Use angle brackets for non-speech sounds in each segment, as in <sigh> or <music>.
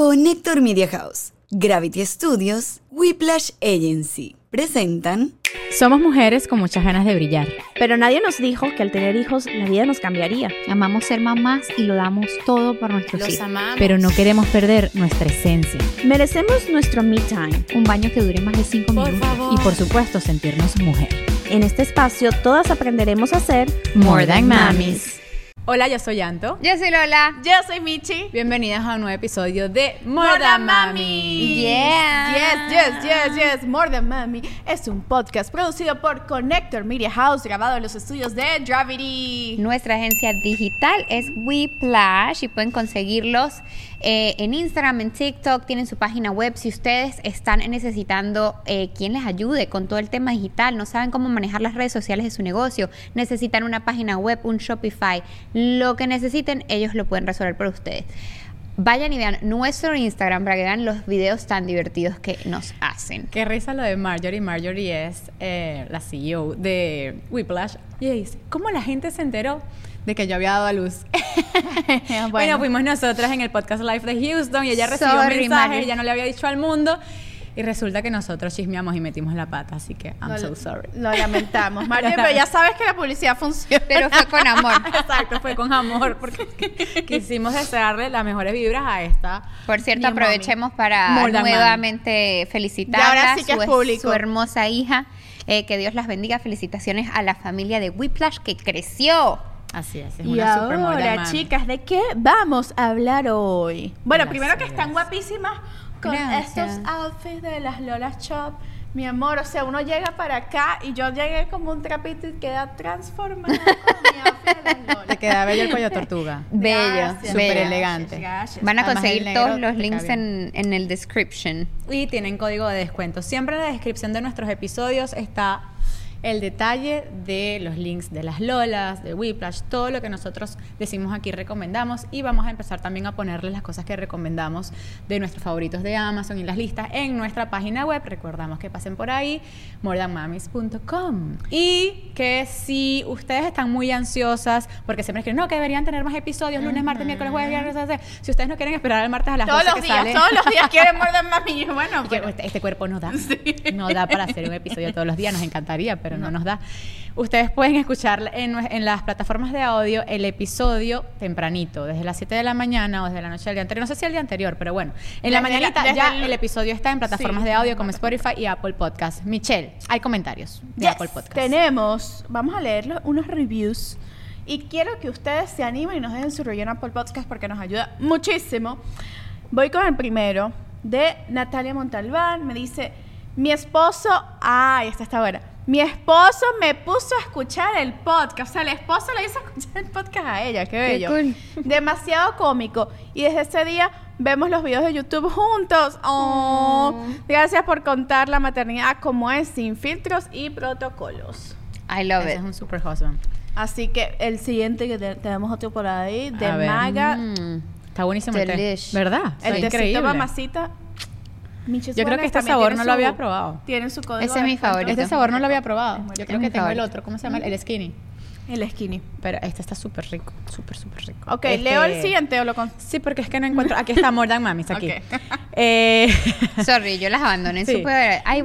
Connector Media House, Gravity Studios, Whiplash Agency presentan. Somos mujeres con muchas ganas de brillar. Pero nadie nos dijo que al tener hijos la vida nos cambiaría. Amamos ser mamás y lo damos todo por nuestros Los hijos. amamos. Pero no queremos perder nuestra esencia. Merecemos nuestro me time. Un baño que dure más de 5 Por minutos. favor. Y por supuesto, sentirnos mujer. En este espacio todas aprenderemos a ser More than mamis. Hola, yo soy Anto. Yo soy Lola. Yo soy Michi. Bienvenidas a un nuevo episodio de More Than Mami. Yeah. Yes, yes, yes, yes. More Than Mami es un podcast producido por Connector Media House, grabado en los estudios de Gravity. Nuestra agencia digital es Whiplash y pueden conseguirlos eh, en Instagram, en TikTok, tienen su página web. Si ustedes están necesitando eh, quien les ayude con todo el tema digital, no saben cómo manejar las redes sociales de su negocio, necesitan una página web, un Shopify, lo que necesiten, ellos lo pueden resolver por ustedes. Vayan y vean nuestro Instagram para que vean los videos tan divertidos que nos hacen. Qué risa lo de Marjorie. Marjorie es eh, la CEO de Whiplash. Y dice, ¿cómo la gente se enteró de que yo había dado a luz? <laughs> bueno. Bueno. fuimos nosotras en el podcast live de Houston y ella recibió Sorry, mensajes, Marjorie. ella no le había dicho al mundo. Y resulta que nosotros chismeamos y metimos la pata, así que I'm Lo- so sorry. Lo lamentamos, <laughs> Mario, pero ya sabes que la publicidad funciona. Pero fue con amor. <laughs> Exacto, fue con amor, porque quisimos desearle las mejores vibras a esta. Por cierto, mami. aprovechemos para than nuevamente felicitarla, Y ahora sí su, su hermosa hija. Eh, que Dios las bendiga. Felicitaciones a la familia de Whiplash que creció. Así es, es Y una ahora, chicas, ¿de qué vamos a hablar hoy? Bueno, Las primero que están guapísimas con Gracias. estos outfits de las Lola Shop. Mi amor, o sea, uno llega para acá y yo llegué como un trapito y queda transformado con mi outfit de las <laughs> Te Lola. queda bello el cuello tortuga. <laughs> Bello, Gracias, Súper elegante. gracias. Van a conseguir todos los te links en, en el description. Y tienen código de descuento. Siempre en la descripción de nuestros episodios está el detalle de los links de las Lolas, de Whiplash, todo lo que nosotros decimos aquí recomendamos y vamos a empezar también a ponerles las cosas que recomendamos de nuestros favoritos de Amazon y las listas en nuestra página web. Recordamos que pasen por ahí, morethanmamis.com. Y que si ustedes están muy ansiosas, porque siempre escriben, no, que deberían tener más episodios, lunes, martes, miércoles, jueves, viernes, si ustedes no quieren esperar al martes a las Todos 12 los que días, sale- todos los días <laughs> quieren morder mami. Bueno, pero- este, este cuerpo no da. <laughs> No da para hacer un episodio todos los días. Nos encantaría, pero no, nos da. Ustedes pueden escuchar en, las plataformas de audio el episodio tempranito, desde las 7 de la mañana o desde la noche del día anterior. No sé si el día anterior, pero bueno. En la Desde la- mañanita ya el- el... episodio está en plataformas Sí. de audio como Spotify y Apple Podcast. Michelle, hay comentarios de Yes, Apple Podcast. Tenemos, vamos a leer los- unos reviews. Y quiero que ustedes se animen y nos dejen su review en Apple Podcast porque nos ayuda muchísimo. Voy con el primero de Natalia Montalbán. Me dice: Mi esposo. Ay, esta está buena. Mi esposo me puso a escuchar el podcast. O sea, el esposo le hizo <laughs> escuchar el podcast a ella. Qué bello. cool. Demasiado cómico. Y desde ese día vemos los videos de YouTube juntos. Oh, Gracias por contar la maternidad como es, sin filtros y protocolos. I love Ese it. es un super husband. Así que el siguiente que te- tenemos otro por ahí, de A. Maga. Mm. Está buenísimo el té. Delish. ¿Verdad? El Está tecito mamacita. Michis Yo creo que este sabor no su- lo había probado. Tiene su código Ese es mi favorito. Este sabor no lo había probado. Yo creo que tengo el otro. ¿Cómo se llama? El skinny. El skinny. Pero este está súper rico. Súper, súper rico. Ok, Este- leo el siguiente o lo con... Sí, porque es que no encuentro. Aquí está More Than Mamis, aquí. Ok. <laughs> Eh, <laughs> Sorry, yo las abandoné. sí. Voy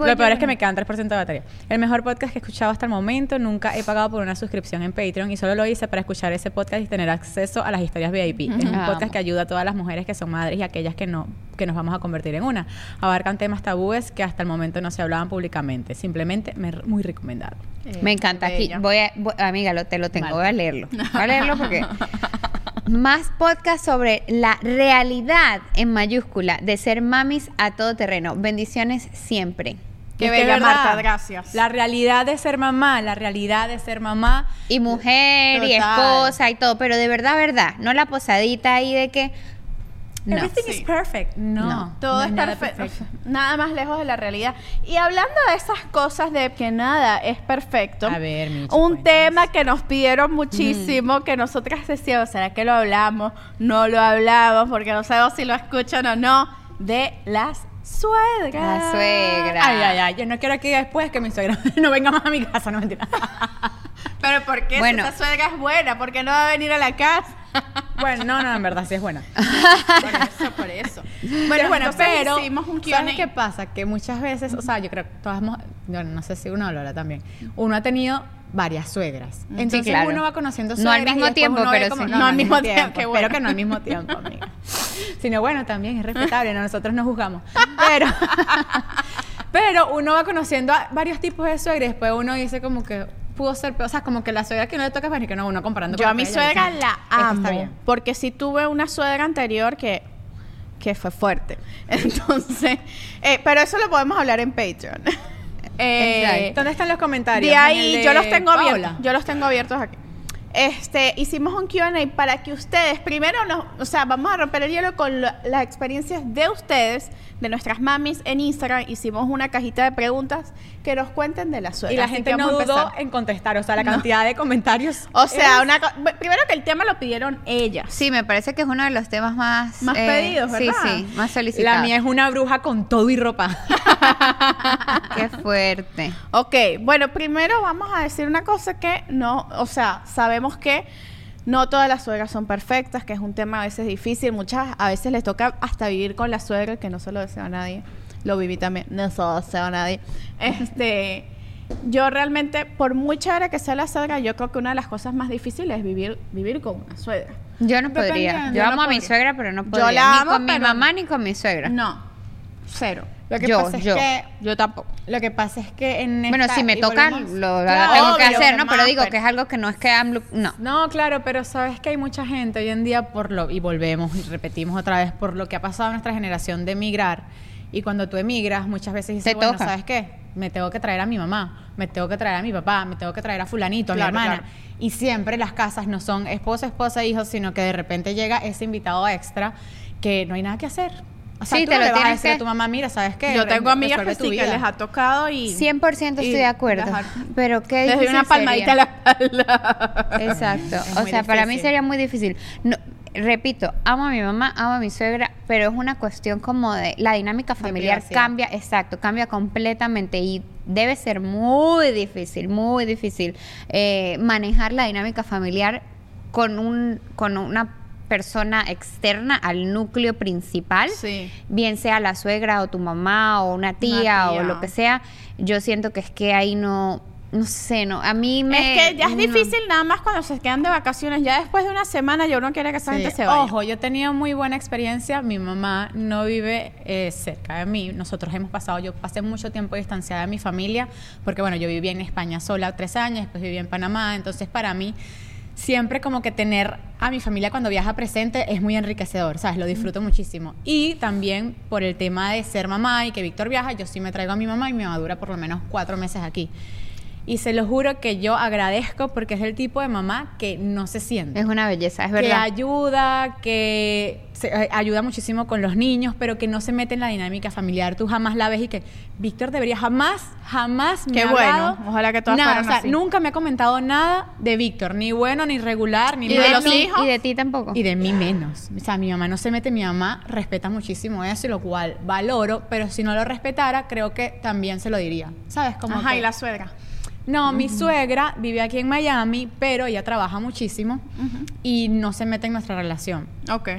Lo peor yo. es que me quedan 3% de batería. El mejor podcast que he escuchado hasta el momento. Nunca he pagado por una suscripción en Patreon y solo lo hice para escuchar ese podcast y tener acceso a las historias VIP. Es un podcast que ayuda a todas las mujeres que son madres y aquellas que no que nos vamos a convertir en una. Abarcan temas tabúes que hasta el momento no se hablaban públicamente. Simplemente me, muy recomendado. Me encanta. Aquí voy a, voy- amiga, lo, te lo tengo, Vale. voy a leerlo. <laughs> Voy a leerlo porque más podcast sobre la realidad en mayúscula de ser mamis a todo terreno. Bendiciones siempre. Qué Es que bella, verdad. Marta, gracias. La realidad de ser mamá, la realidad de ser mamá. Y mujer y Total. esposa y todo, pero de verdad, verdad, no la posadita ahí de que no. Everything Sí. is perfect. No. No. Todo no es nada perfecto. Nada más lejos de la realidad. Y hablando de esas cosas de que nada es perfecto. A ver, Michi, Un cuéntanos. tema que nos pidieron muchísimo, que nosotras decíamos, ¿será que lo hablamos? No lo hablamos porque no sabemos si lo escuchan o no. De las suegras. La suegra. Ay, ay, ay. Yo no quiero que después que mi suegra <laughs> no venga más a mi casa, no mentira. <laughs> Pero ¿por qué? Bueno. Si esa suegra es buena, ¿por qué no va a venir a la casa? Bueno, no, no, en verdad sí es buena. <laughs> por eso, por eso. Bueno, bueno, entonces pero hicimos un. ¿sabes qué pasa? Que muchas veces, o sea, yo creo que todas hemos, bueno, no sé si uno Lola también, uno ha tenido varias suegras. Entonces claro. uno va conociendo No al suegras mismo tiempo, pero como- sí. No, al mismo tiempo. qué Espero bueno. que no al mismo tiempo, <laughs> amiga. Sino bueno, también es respetable, no, nosotros no juzgamos. Pero, <laughs> pero uno va conociendo a varios tipos de suegras y después uno dice como que pudo ser peor. O sea, como que la suegra que no le toca es que no, uno comparando Yo con a mi suegra dice, la "Esta amo. está bien". Porque sí tuve una suegra anterior que, que fue fuerte. <laughs> Entonces, eh, pero eso lo podemos hablar en Patreon. <laughs> Eh. ¿Dónde están los comentarios? de ¿En ahí de yo los tengo abiertos. Yo los tengo abiertos aquí. Este, hicimos un Q&A para que ustedes, primero, nos, o sea, vamos a romper el hielo con lo- las experiencias de ustedes, de nuestras mamis en Instagram. Hicimos una cajita de preguntas que nos cuenten de la suegra. Y la Así gente no dudó en contestar, o sea, la No. cantidad de comentarios. O sea, es- una primero que el tema lo pidieron ellas. Sí, me parece que es uno de los temas más... Más pedidos, ¿verdad? Sí, sí, más solicitados. La mía es una bruja con todo y ropa. <laughs> Qué fuerte. Ok, bueno, primero vamos a decir una cosa que no, o sea, sabemos que no todas las suegras son perfectas, que es un tema a veces difícil, muchas a veces les toca hasta vivir con la suegra, que no se lo deseo a nadie, lo viví también, no se lo deseo a nadie. Este, yo realmente, por muy chévere que sea la suegra, yo creo que una de las cosas más difíciles es vivir, vivir con una suegra. Yo no podría. yo Yo no amo a mi suegra, pero no Yo podría. la ni amo, con mi mamá ni con mi suegra. No, cero. Lo que Yo, pasa yo. es que Yo tampoco. lo que pasa es que en Bueno, esta- si me y toca, volvemos- lo Claro, tengo que obvio, hacer, ¿no? demás, Pero digo pero- que es algo que no es que AMLO... No. No, claro, pero sabes que hay mucha gente hoy en día por lo y volvemos y repetimos otra vez por lo que ha pasado en nuestra generación de emigrar y cuando tú emigras muchas veces dices, Te bueno, toca. ¿sabes qué? Me tengo que traer a mi mamá, me tengo que traer a mi papá, me tengo que traer a fulanito, a Claro, mi hermana. claro. Y siempre las casas no son esposa, esposa, hijos, sino que de repente llega ese invitado extra que no hay nada que hacer. O sea, Sí, tú te no lo le vas a decir a que- tu mamá, mira, ¿sabes qué? Yo tengo amigas que sí, que vida". les ha tocado y... 100% estoy y de acuerdo. dejar- Pero qué Les doy difícil una palmadita a la espalda. Exacto. Es o sea, para mí sería muy difícil. No, repito, amo a mi mamá, amo a mi suegra, pero es una cuestión como de la dinámica familiar cambia, exacto, cambia completamente y debe ser muy difícil, muy difícil eh, manejar la dinámica familiar con un con una persona externa al núcleo principal Sí. bien sea la suegra o tu mamá o una tía, o tía. lo que sea, yo siento que es que ahí no, no sé, no, a mí me... Es que ya es no. difícil nada más cuando se quedan de vacaciones. Ya después de una semana ya uno quiere que esa Sí. gente se vaya. Ojo, yo he tenido muy buena experiencia. Mi mamá no vive eh, cerca de mí. Nosotros hemos pasado, yo pasé mucho tiempo distanciada de mi familia, porque bueno, yo viví en España sola tres años, después viví en Panamá. Entonces, para mí, siempre como que tener a mi familia cuando viaja presente es muy enriquecedor, ¿sabes? Lo disfruto muchísimo. Y también por el tema de ser mamá y que Víctor viaja, yo sí me traigo a mi mamá y mi mamá dura por lo menos cuatro meses aquí. Y se lo juro que yo agradezco porque es el tipo de mamá que no se siente Es una belleza, es que verdad. ayuda, que se- eh, ayuda muchísimo con los niños, pero que no se mete en la dinámica familiar. Tú jamás la ves y que Víctor debería jamás, jamás me Qué ha bueno. Ojalá que todas nada, fueran o sea, así. nunca me ha comentado nada de Víctor, ni bueno, ni regular, ni ¿Y de los hijos? Y de ti tampoco. Y de mí menos. O sea, mi mamá no se mete, mi mamá respeta muchísimo eso, y lo cual valoro, pero si no lo respetara, creo que también se lo diría. ¿Sabes? Como Ajá, que- y la suegra. No, mi suegra vive aquí en Miami, pero ella trabaja muchísimo y no se mete en nuestra relación. Ok.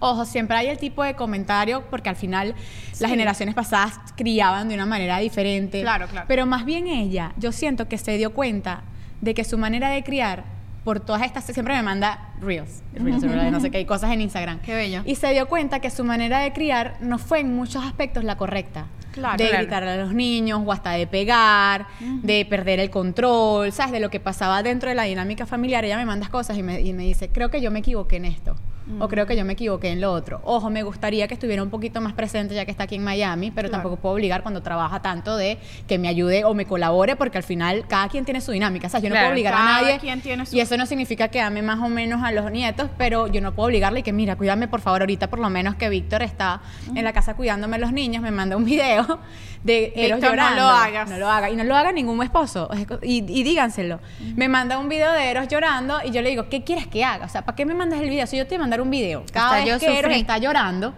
Ojo, siempre hay el tipo de comentario porque al final las generaciones pasadas criaban de una manera diferente. Claro, claro. Pero más bien ella, yo siento que se dio cuenta de que su manera de criar, por todas estas, siempre me manda reels, reels, no sé qué, hay cosas en Instagram. Qué bello. Y se dio cuenta que su manera de criar no fue en muchos aspectos la correcta. Claro, de claro. gritarle a los niños o hasta de pegar, de perder el control, ¿sabes? De lo que pasaba dentro de la dinámica familiar. Ella me manda cosas y me, y me dice, creo que yo me equivoqué en esto. O creo que yo me equivoqué en lo otro. Ojo, me gustaría que estuviera un poquito más presente ya que está aquí en Miami, pero Claro. tampoco puedo obligar cuando trabaja tanto de que me ayude o me colabore, porque al final cada quien tiene su dinámica. O sea, yo no Claro, puedo obligar a nadie. quien tiene su- Y eso no significa que ame más o menos a los nietos, pero yo no puedo obligarle y que, mira, cuídame por favor ahorita, por lo menos que Víctor está en la casa cuidándome los niños, me manda un video de ellos Víctor, no llorando. lo hagas. No lo haga. Y no lo haga ningún esposo. Y, y díganselo. Me manda un video de Eros llorando y yo le digo, ¿qué quieres que haga? O sea, ¿para qué me mandas el video? Si yo te a mandar un video. Cada Hasta yo vez que Eros está llorando,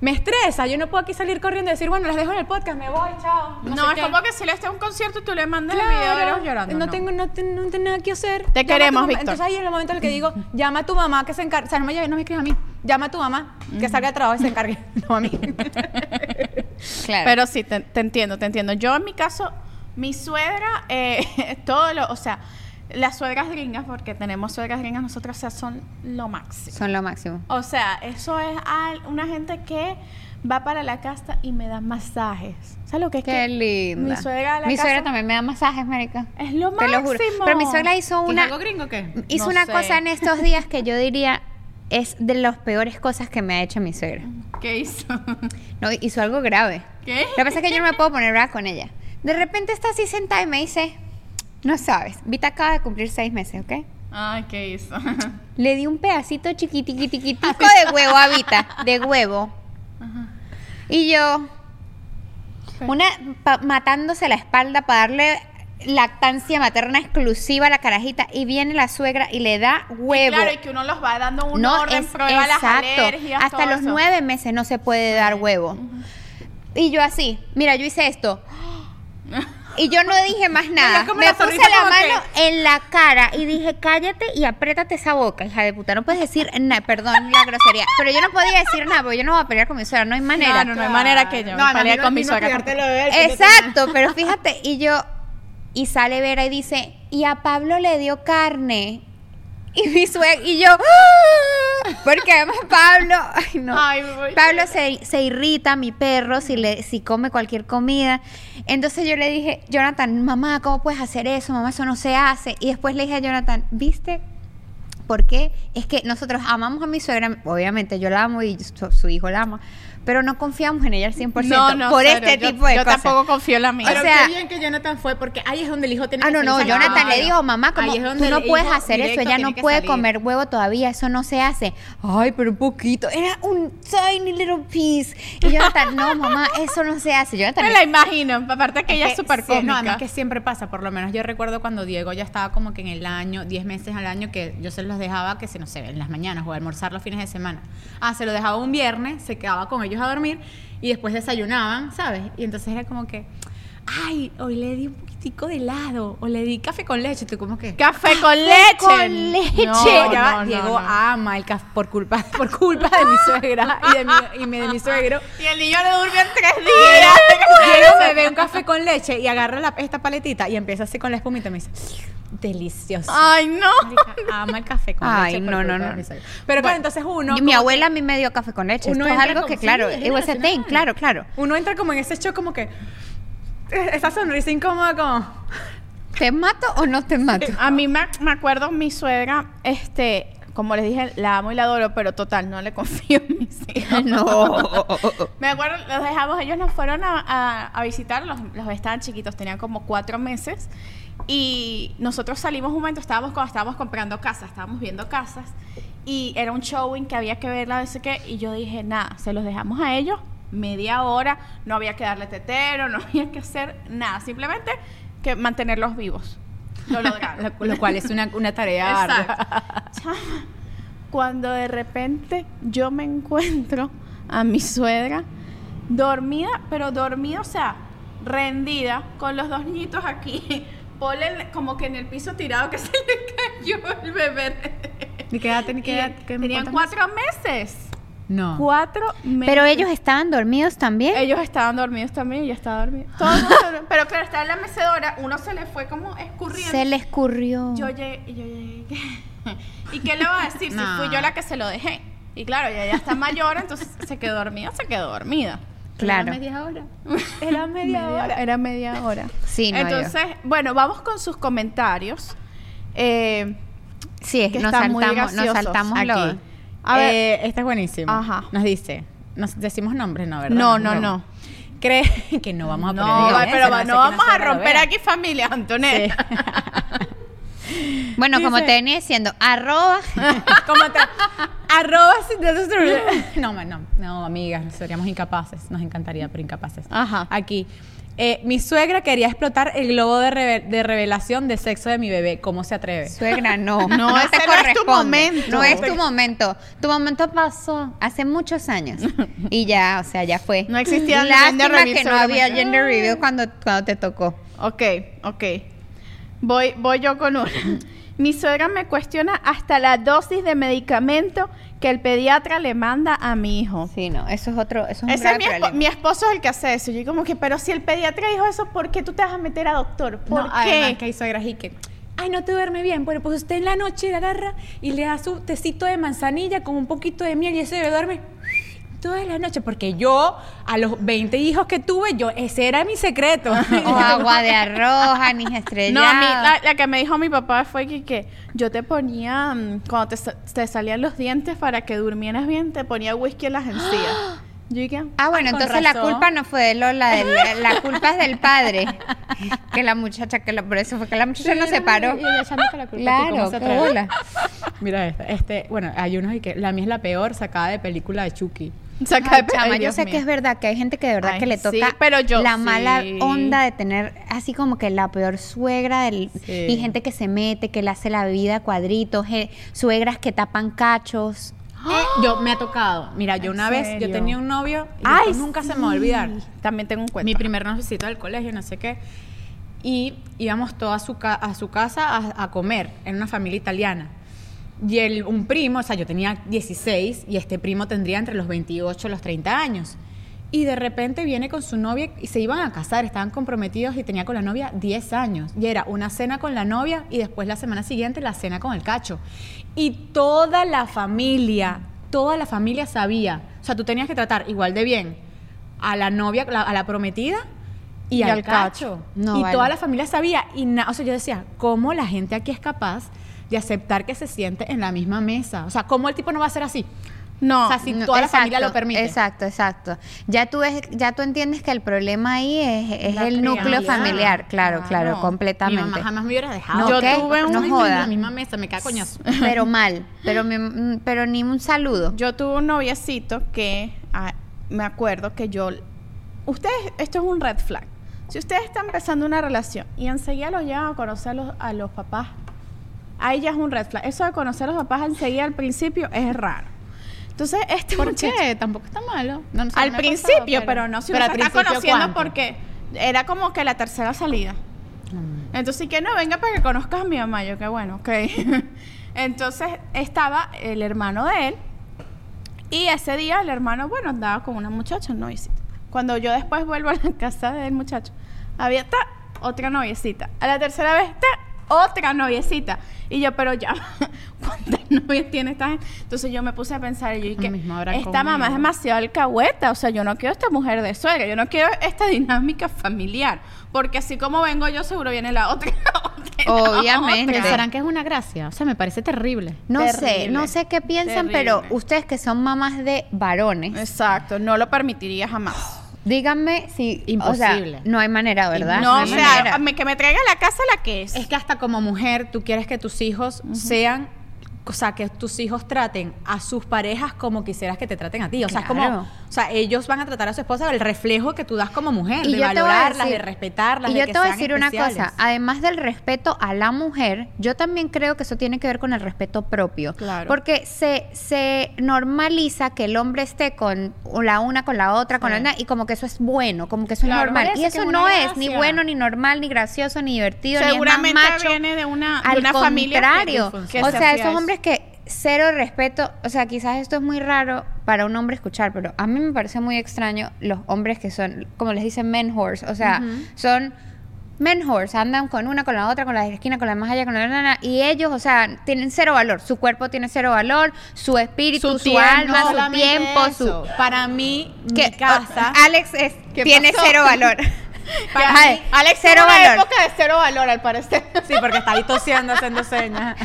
me estresa. Yo no puedo aquí salir corriendo y decir, bueno, les dejo en el podcast, me voy, chao. No, sé es qué. como que si le está a un concierto y tú le mandas Claro, el video de Eros llorando. No, tengo, no, te- no tengo nada que hacer. Llama tu queremos. Víctor. Entonces ahí en el momento en el que digo, llama a tu mamá que se encarga. O sea, no me, no me escribas a mí. llama a tu mamá, que salga de trabajo y se encargue. <laughs> No a mí. <laughs> Claro. Pero sí, te, te entiendo, te entiendo. Yo en mi caso, mi suegra, eh, <laughs> todo lo, o sea, las suegras gringas, porque tenemos suegras gringas, nosotras o sea, son lo máximo. Son lo máximo. O sea, eso es al- una gente que va para la casa y me da masajes. ¿Sabes lo que es Qué que linda. Mi suegra, la Mi suegra también me da masajes, marica. Es lo Te lo juro. máximo. Pero mi suegra hizo ¿Es una algo gringo o qué? hizo No una sé. cosa en estos días que yo diría es de las peores cosas que me ha hecho mi suegra. ¿Qué hizo? No, hizo algo grave. ¿Qué? Lo que pasa es que yo no me puedo poner brava con ella. De repente está así sentada y me dice, no sabes, Vita acaba de cumplir seis meses, ¿ok? Ay, ¿qué hizo? <laughs> Le di un pedacito chiquitiquitiquitico de huevo a Vita, de huevo. Y yo, una matándose la espalda para darle lactancia materna exclusiva a la carajita y viene la suegra y le da huevo. Claro, y que uno los va dando un no, orden, es prueba las exacto. alergias, Hasta los eso. nueve meses no se puede dar huevo. Y yo así, mira, yo hice esto. <laughs> Y yo no dije más nada. Me la puse la mano en la cara y dije, cállate y apriétate esa boca, hija de puta. No puedes decir nada, perdón la grosería. Pero yo no podía decir nada, porque yo no voy a pelear con mi suegra, no hay manera. Claro, no hay manera que yo No, me pelee con mi suegra. Exacto, pero fíjate, y yo, y sale Vera y dice, y a Pablo le dio carne. <laughs> Y mi suegra, y yo, ¡ah! porque además Pablo, <laughs> ay no, Ay, Pablo se, se irrita, mi perro, si, le, si come cualquier comida. Entonces yo le dije, Jonathan, mamá, ¿cómo puedes hacer eso? Mamá, eso no se hace. Y después le dije a Jonathan, ¿viste? ¿Por qué? Es que nosotros amamos a mi suegra, obviamente yo la amo y su, su hijo la ama, pero no confiamos en ella al 100% No, no, por este Yo- tipo de yo cosas. tampoco confío en la mía. O Pero sea- qué bien que Jonathan fue, porque ahí es donde el hijo tiene Ah, que no, no, salir. Jonathan le dijo, mamá, como tú no puedes hacer eso, ella no puede salir. comer huevo todavía, eso no se hace. Ay, pero un poquito, era un tiny little piece. Y Jonathan, no, mamá, eso no se hace. Jonathan, me la imagino, aparte que ella es súper sí, cómica. No, además que siempre pasa, por lo menos yo recuerdo cuando Diego ya estaba como que en el año, 10 meses al año, que yo se los dejaba que se no sé, en las mañanas o almorzar los fines de semana. Ah, se lo dejaba un viernes, se quedaba con ellos a dormir y después desayunaban, ¿sabes? Y entonces era como que, ay, hoy le di un de helado o le di café con leche, tú como que... Café con leche. con leche. No, Diego, ya va, no, no, Diego no. ama el café por culpa, <laughs> por culpa de mi suegra y de mi, y me- de mi suegro. Y el niño le durmió en tres días. Diego me ve un café con leche y agarra la- esta paletita y empieza así con la espumita y me dice, delicioso. Ay, no. Ama el café con Ay, leche. por no, no, no. Pero claro, entonces uno... mi abuela a mí me dio café con leche. uno Esto es entra algo como- que, claro, sí, es thing, claro, claro. Uno entra como en ese shock como que... <laughs> Esa sonrisa incómoda como... ¿Te mato o no te mato? A mí me, me acuerdo mi suegra, este, como les dije, la amo y la adoro, pero total, no le confío en mis <laughs> hijos. no. <laughs> Me acuerdo, los dejamos, ellos nos fueron a, a- a visitar, los, los estaban chiquitos, tenían como cuatro meses. Y nosotros salimos un momento, estábamos cuando estábamos comprando casas, estábamos viendo casas. Y era un showing que había que verla, no sé qué. Y yo dije, nada, se los dejamos a ellos, media hora, no había que darle tetero, <laughs> no había que hacer nada, simplemente que mantenerlos vivos. Lo <laughs> lograron. Lo, lo cual es una, una tarea ardua. <laughs> Cuando de repente yo me encuentro a mi suegra dormida, pero dormida, o sea, rendida, con los dos niñitos aquí, Ponle como que en el piso tirado que se le cayó el bebé. ¿Ni qué edad ten- qué Y edad- qué- tenían cuatro meses. No. Cuatro meses. Pero ellos estaban dormidos también. Ellos estaban dormidos también, ella estaba dormida. <gasps> Todo el mundo dormido. Pero claro, estaba en la mecedora, uno se le fue como escurriendo. Se le escurrió. Yo llegué, yo llegué. <laughs> ¿Y qué le va a decir No. si fui yo la que se lo dejé? Y claro, ella ya está mayor, entonces se quedó dormida, se quedó dormida. Claro. Era media hora. <laughs> Era media, hora. Era media hora. Sí, no, yo. Entonces, bueno, vamos con sus comentarios. Eh, Sí, es que nos están muy saltamos, nos saltamos Aquí. lo. A ver. Eh, esta es buenísima. Ajá. Nos dice, nos decimos nombres, ¿no? ¿verdad? no, no, Bueno. no. Cree <laughs> que no vamos a poner No, pero no va- no vamos a romper aquí familia, Antonella. <laughs> Bueno, como te venía diciendo, arroba. <laughs> ¿Cómo te? Arroba sin- No, no, no, amigas, seríamos incapaces. Nos encantaría, pero incapaces. Ajá. Aquí. Eh, mi suegra quería explotar el globo de, reve- de revelación de sexo de mi bebé. ¿Cómo se atreve? Suegra, <laughs> no. No, te ese no es tu momento. No es tu momento. Tu momento pasó hace muchos años. <laughs> Y ya, o sea, ya fue. No existía Lástima gender reveal, que no había gender reveal cuando, cuando te tocó. Ok, ok. Voy, voy yo con uno. <laughs> Mi suegra me cuestiona hasta la dosis de medicamento que el pediatra le manda a mi hijo. Sí, no, eso es otro, eso es un es mi, problema. mi esposo es el que hace eso. Yo como que, pero si el pediatra dijo eso, ¿por qué tú te vas a meter a doctor? ¿Por No, qué? además que hay suegras y que, ay, no te duerme bien. Bueno, pues usted en la noche le agarra y le da su tecito de manzanilla con un poquito de miel y ese bebé duerme toda la noche. Porque yo, a los 20 hijos que tuve, yo, ese era mi secreto. <laughs> O <laughs> agua de arroz, anís estrellado. No, a mí la, la que me dijo mi papá fue que, que yo te ponía, mm, cuando te, te salían los dientes para que durmieras bien, te ponía whisky en las encías. <gasps> Yo dije, Ah, bueno, Con entonces la culpa no fue de Lola, la <laughs> culpa es del padre. que la muchacha, que la- por eso fue que la muchacha no se paró. Y ella echándote la culpa ti, ¿cómo Claro, qué bola. Mira esta, este, bueno, hay unos y que la mía es la peor sacada de película de Chucky. Saca Ay, yo sé mío. que es verdad que hay gente que de verdad Ay, que le sí, toca pero yo la mala onda de tener así como que la peor suegra del, Sí. y gente que se mete, que le hace la vida a cuadritos, je- suegras que tapan cachos. Yo me ha tocado. Mira, yo ¿En una vez, yo tenía un novio y Ay, nunca se me va a olvidar. También tengo un cuento. Mi primer noviecito del colegio, no sé qué. Y íbamos todos a su, ca- a su casa a, a comer en una familia italiana. Y el, un primo, o sea, yo tenía 16 y este primo tendría entre los 28 y los 30 años. Y de repente viene con su novia y se iban a casar, estaban comprometidos y tenía con la novia 10 años. Y era una cena con la novia y después la semana siguiente la cena con el cacho. Y toda la familia, toda la familia sabía. O sea, tú tenías que tratar igual de bien a la novia, a la prometida y, Y al, cacho. cacho. No, y vale. toda la familia sabía. Y na- o sea, yo decía, ¿cómo la gente aquí es capaz de aceptar que se siente en la misma mesa? O sea, ¿cómo el tipo no va a ser así? No, O sea, si No, toda la exacto, familia lo permite. Exacto, exacto. Ya tú, es, ya tú entiendes que el problema ahí es, es el núcleo familiar, claro, claro, Claro. Mi completamente. mamá jamás me hubiera dejado. No, Yo ¿qué? tuve un- no en joda. la misma mesa, me cae coñazo. <laughs> Pero mal, pero, mi- pero ni un saludo. Yo tuve un noviecito que ah, me acuerdo que yo. Ustedes, esto es un red flag. Si ustedes están empezando una relación y enseguida los llevan a conocer a los, a los papás, ahí ya es un red flag. Eso de conocer a los papás enseguida al principio es raro. Entonces, este ¿Por muchacho- qué? Tampoco está malo. No, no sé, al pasado, principio, pero, no, si pero uno al se está conociendo ¿cuánto? porque era como que la tercera salida. Mm. Entonces, que no, venga para que conozcas a mi mamá. Yo, que bueno, ok. <laughs> Entonces, estaba el hermano de él. Y ese día el hermano, bueno, andaba con una muchacha, noviecita. Cuando yo después vuelvo a la <laughs> casa del muchacho, había ta, otra noviecita. A la tercera vez, ta, otra noviecita. Y yo, pero ya, <laughs> ¿cuántas <laughs> novias tiene esta gente? Entonces yo me puse a pensar, y yo dije, esta mamá es demasiado alcahueta. O sea, yo no quiero esta mujer de suegra, yo no quiero esta dinámica familiar. Porque así como vengo yo, seguro viene la otra. <laughs> la Obviamente. Serán que es una gracia. O sea, me parece terrible. No sé, no sé qué piensan, pero ustedes que son mamás de varones, Exacto, no lo permitiría jamás. Díganme si... Imposible. O sea, no hay manera, ¿verdad? No, o sea, manera. que me traiga a la casa la que es. Es que hasta como mujer tú quieres que tus hijos sean, o sea, que tus hijos traten a sus parejas como quisieras que te traten a ti. O sea, es como, o sea, ellos van a tratar a su esposa el reflejo que tú das como mujer, Y de valorarlas, decir- de respetarlas, Y de yo que te voy a decir una cosa, además del respeto a la mujer, yo también creo que eso tiene que ver con el respeto propio. Claro. Porque se, se normaliza que el hombre esté con la una, con la otra, con la otra, y como que eso es bueno, como que eso Claro, es normal. Y eso es no una es ni bueno, ni normal, ni gracioso, ni divertido, ni es Seguramente más macho. viene de una, de Al una familia que- o se sea, esos eso. Hombres que cero respeto, o sea, quizás esto es muy raro para un hombre escuchar, pero a mí me parece muy extraño los hombres que son, como les dicen, men horse, o sea, son men horse, andan con una, con la otra, con la de la esquina, con la más allá, con la nana, y ellos, o sea, tienen cero valor, su cuerpo tiene cero valor, su espíritu, su, alma, No su tiempo, eso. su... Para mí, que- mi casa... oh, Alex es- ¿Qué tiene pasó? cero valor. <laughs> Para Ay, mí, Alex cero tuvo una valor. época de cero valor, al parecer. Sí, porque está ahí tosiendo, haciendo señas.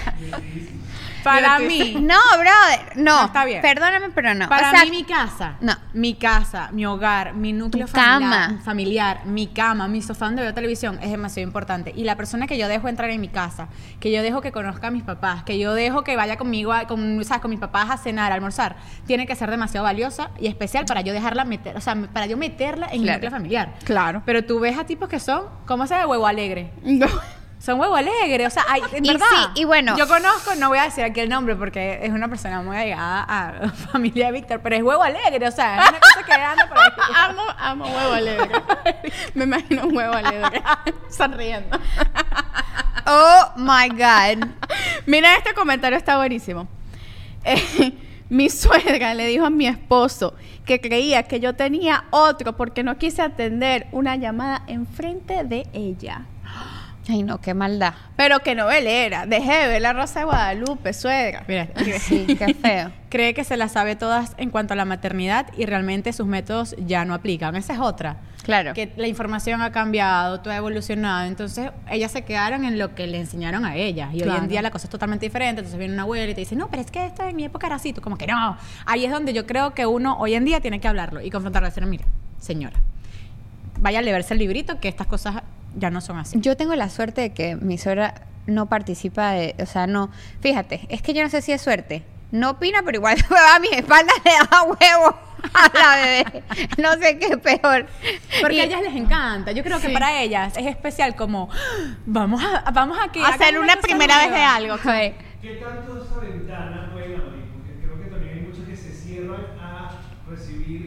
Para mí, <laughs> No, brother, no, No, está bien. perdóname, pero no. Para o sea, mí mi casa, No. mi casa, mi hogar, mi núcleo familiar, cama. familiar, mi cama, mi sofá donde veo televisión es demasiado importante. Y la persona que yo dejo entrar en mi casa, que yo dejo que conozca a mis papás, que yo dejo que vaya conmigo, a- con, ¿sabes? con mis papás a cenar, a almorzar, tiene que ser demasiado valiosa y especial para yo dejarla meter, o sea, para yo meterla en mi Claro. núcleo familiar. Claro. Pero tú ves a tipos que son, ¿cómo se llama? Huevo alegre. No. Son huevo alegre, o sea, hay, en Y verdad. sí, y bueno. Yo conozco, no voy a decir aquí el nombre porque es una persona muy allegada a <laughs> familia de Víctor, pero es huevo alegre, o sea, es una cosa que anda por ahí. <laughs> amo, amo huevo alegre. <laughs> Me imagino un huevo alegre. Sonriendo. Oh my God. Mira, este comentario está buenísimo. Eh, Mi suegra le dijo a mi esposo que creía que yo tenía otro porque no quise atender una llamada enfrente de ella. Ay, no, qué maldad. Pero que novelera. Dejé de ver la Rosa de Guadalupe, suegra. Mira, <laughs> Sí, qué feo. <laughs> cree que se las sabe todas en cuanto a la maternidad y realmente sus métodos ya no aplican. Esa es otra. Claro. Que la información ha cambiado, todo ha evolucionado. Entonces, ellas se quedaron en lo que le enseñaron a ellas. Y hoy en día la cosa es totalmente diferente. Entonces viene una abuela y te dice, no, pero es que esto en mi época era así. Tú como que no. Ahí es donde yo creo que uno hoy en día tiene que hablarlo y confrontarlo. Decir, mira, señora, vaya a leerse el librito que estas cosas ya no son así. Yo tengo la suerte de que mi suegra no participa de, o sea, no, fíjate, es que yo no sé si es suerte. No opina, pero igual <laughs> a mis espaldas <laughs> le da huevo a la bebé. No sé qué es peor. Porque Y- a ellas les encanta. Yo creo que para ellas es especial como, "Ah, vamos a, vamos a que Hacer una primera vez de nueva". algo. ¿Qué tanto esa ventana pueden abrir? Porque creo que también hay muchos que se cierran a recibir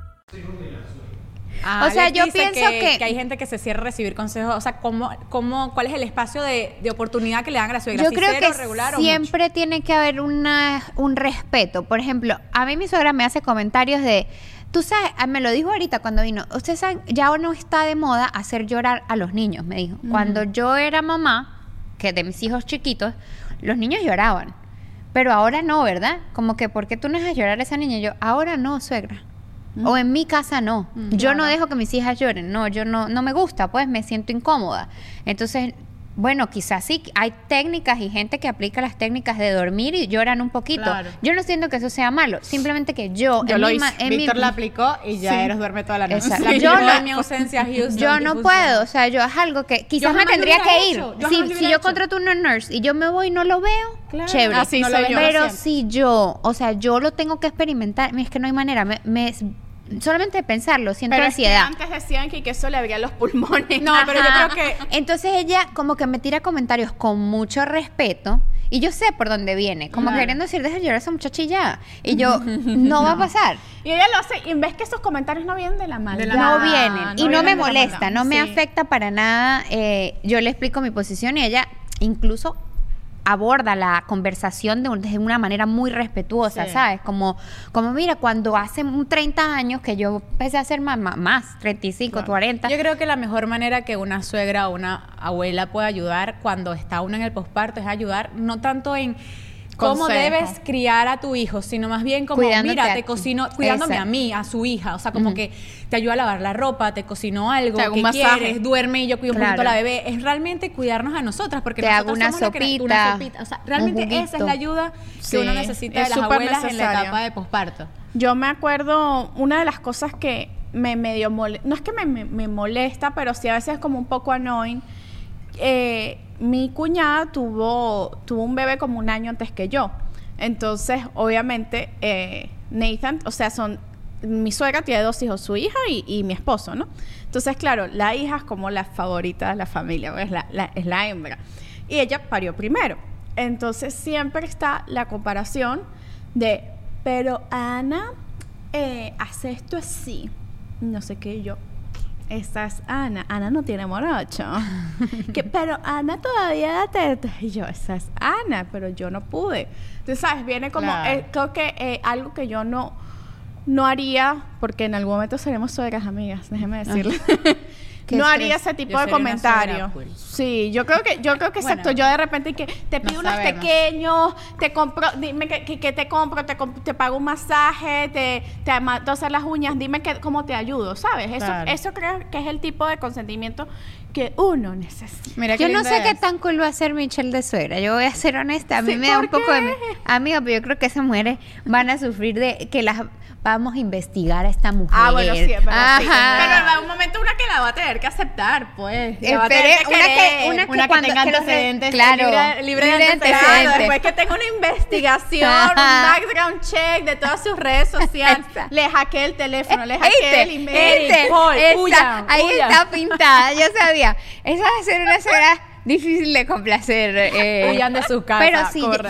Ah, O sea, yo pienso que- hay gente que se cierra a recibir consejos. O sea, ¿cómo, cómo, ¿cuál es el espacio de, de oportunidad que le dan a la suegra? Yo ¿Si creo cero, que regular o mucho? siempre tiene que haber una, un respeto. Por ejemplo, a mí mi suegra me hace comentarios de, tú sabes, ah, me lo dijo ahorita cuando vino, ustedes saben, ya no está de moda hacer llorar a los niños, me dijo. Cuando yo era mamá, que de mis hijos chiquitos, los niños lloraban. Pero ahora no, ¿verdad? Como que, ¿por qué tú no dejas llorar a esa niña? Y yo, ahora no, suegra. O en mi casa no. yo no dejo que mis hijas lloren. No, yo no, no me gusta, pues me siento incómoda. Entonces, bueno, quizás sí, hay técnicas y gente que aplica las técnicas de dormir y lloran un poquito. Claro. Yo no siento que eso sea malo, simplemente que yo, Yo en lo mi hice. mi- Víctor la aplicó y ya Sí. Eros duerme toda la noche. Exacto. La Yo no- en mi ausencia <laughs> Houston yo no puedo, o sea, yo es algo que quizás me tendría que ir. yo Si, si yo hecho. contrato una nurse y yo me voy y no lo veo, Claro. chévere. Así No lo soy yo. Pero siempre. si yo, o sea, yo lo tengo que experimentar, es que no hay manera, me, me- solamente de pensarlo, siento Pero es que ansiedad. antes decían que, que eso le abría los pulmones. <laughs> No, pero yo creo que Entonces ella como que me tira comentarios con mucho respeto y yo sé por dónde viene, como Claro. queriendo decir, deja de llorar a esa muchacha y ya. Y yo, <laughs> no, va a pasar. Y ella lo hace, y ves que esos comentarios no vienen de la maldad. la no vienen y no vienen me de molesta, no me afecta para nada. eh, yo le explico mi posición y ella incluso aborda la conversación de, un- de una manera muy respetuosa, Sí. ¿sabes? Como, como mira, cuando hace un 30 años que yo empecé a ser mamá, más, 35, 40, Yo creo que la mejor manera que una suegra o una abuela puede ayudar cuando está uno en el posparto es ayudar no tanto en cómo debes criar a tu hijo, sino más bien como, Cuidándote mira, te cocino, cuidándome Exacto. a mí, a su hija, o sea, como que te ayuda a lavar la ropa, te cocino algo, Te hago que un masaje. quieres, duerme y yo cuido un Claro. poquito a la bebé, es realmente cuidarnos a nosotras, porque Te nosotros hago una somos la que- sopita, una sopita, o sea, realmente un esa es la ayuda Sí, que uno necesita es de las abuelas en la etapa de posparto. Yo me acuerdo, una de las cosas que me medio molesta, no es que me, me- me molesta, pero sí a veces es como un poco annoying. Eh, mi cuñada tuvo, tuvo un bebé como un año antes que yo. Entonces, obviamente, eh, Nathan, o sea, son, mi suegra tiene dos hijos, su hija y, y mi esposo, ¿no? Entonces, claro, la hija es como la favorita de la familia, es la, la- es la hembra. Y ella parió primero. Entonces, siempre está la comparación de, pero Ana eh, hace esto así. No sé qué yo. Esta es Ana. Ana no tiene morocho. <laughs> que, pero Ana todavía da teta. Y yo, esa es Ana, pero yo no pude. Entonces, ¿sabes? Viene como, Claro. eh, creo que eh, algo que yo no, no haría, porque en algún momento seremos suegras amigas, déjeme decirle. <laughs> No haría ese tipo Yo de comentario. Sí, yo creo que, yo creo que Bueno, exacto. Yo de repente que te no pido unos sabemos. pequeños, te compro, dime que, que- que te compro, te, comp- te pago un masaje, te, te hacer las uñas, dime que, cómo te ayudo, ¿sabes? Eso, Claro. eso creo que es el tipo de consentimiento que uno necesita. Mira Yo no sé qué tan cool va a ser Michelle de suegra. Yo voy a ser honesta. A mí Sí, me da un ¿por poco de... qué? Amiga, pero yo creo que esas mujeres van a sufrir de que las vamos a investigar esta mujer. Ah, bueno, sí, verdad. sí. Pero va un momento una que la va a tener que aceptar, pues. Va a Espere, tener que una que- una que Una que cuando- tenga que antecedentes, claro, libre, libre de libre de antecedentes. Después que tenga una investigación, un background check de todas sus redes sociales, le hackeé el teléfono, le hackeé el email. Huyan, ahí huyan. está pintada, yo sabía. Esa va a una suegra difícil de complacer. eh, Huyan de sus casas, Pero sí, corre.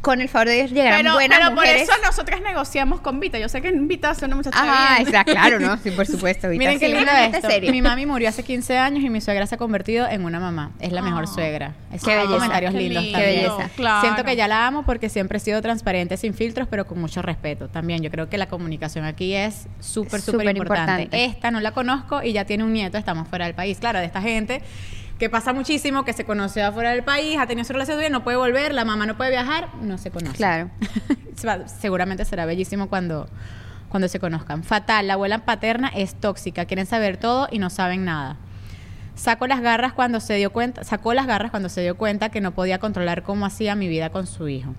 con el favor de Dios llegarán Pero, buenas pero por mujeres. eso nosotras negociamos con Vita. Yo sé que Vita es una muchacha bien. exacto, claro, ¿no? Sí, por <laughs> supuesto. Vita, Miren qué sí, lindo esto. serio. Mi mami murió hace 15 años y mi suegra se ha convertido en una mamá. Es la mejor suegra. Es Qué belleza. comentarios Qué lindos lindo, también. belleza. claro. Siento que ya la amo porque siempre he sido transparente, sin filtros, pero con mucho respeto. También yo creo que la comunicación aquí es súper, súper Súper importante. importante. Esta no la conozco y ya tiene un nieto, estamos fuera del país. Claro, de esta gente que pasa muchísimo, que se conoce afuera del país, ha tenido su relación bien, no puede volver, la mamá no puede viajar, no se conoce. Claro. <laughs> Seguramente será bellísimo cuando, cuando se conozcan. Fatal, la abuela paterna es tóxica, quieren saber todo y no saben nada. Sacó las garras cuando se dio cuenta, sacó las garras cuando se dio cuenta que no podía controlar cómo hacía mi vida con su hijo.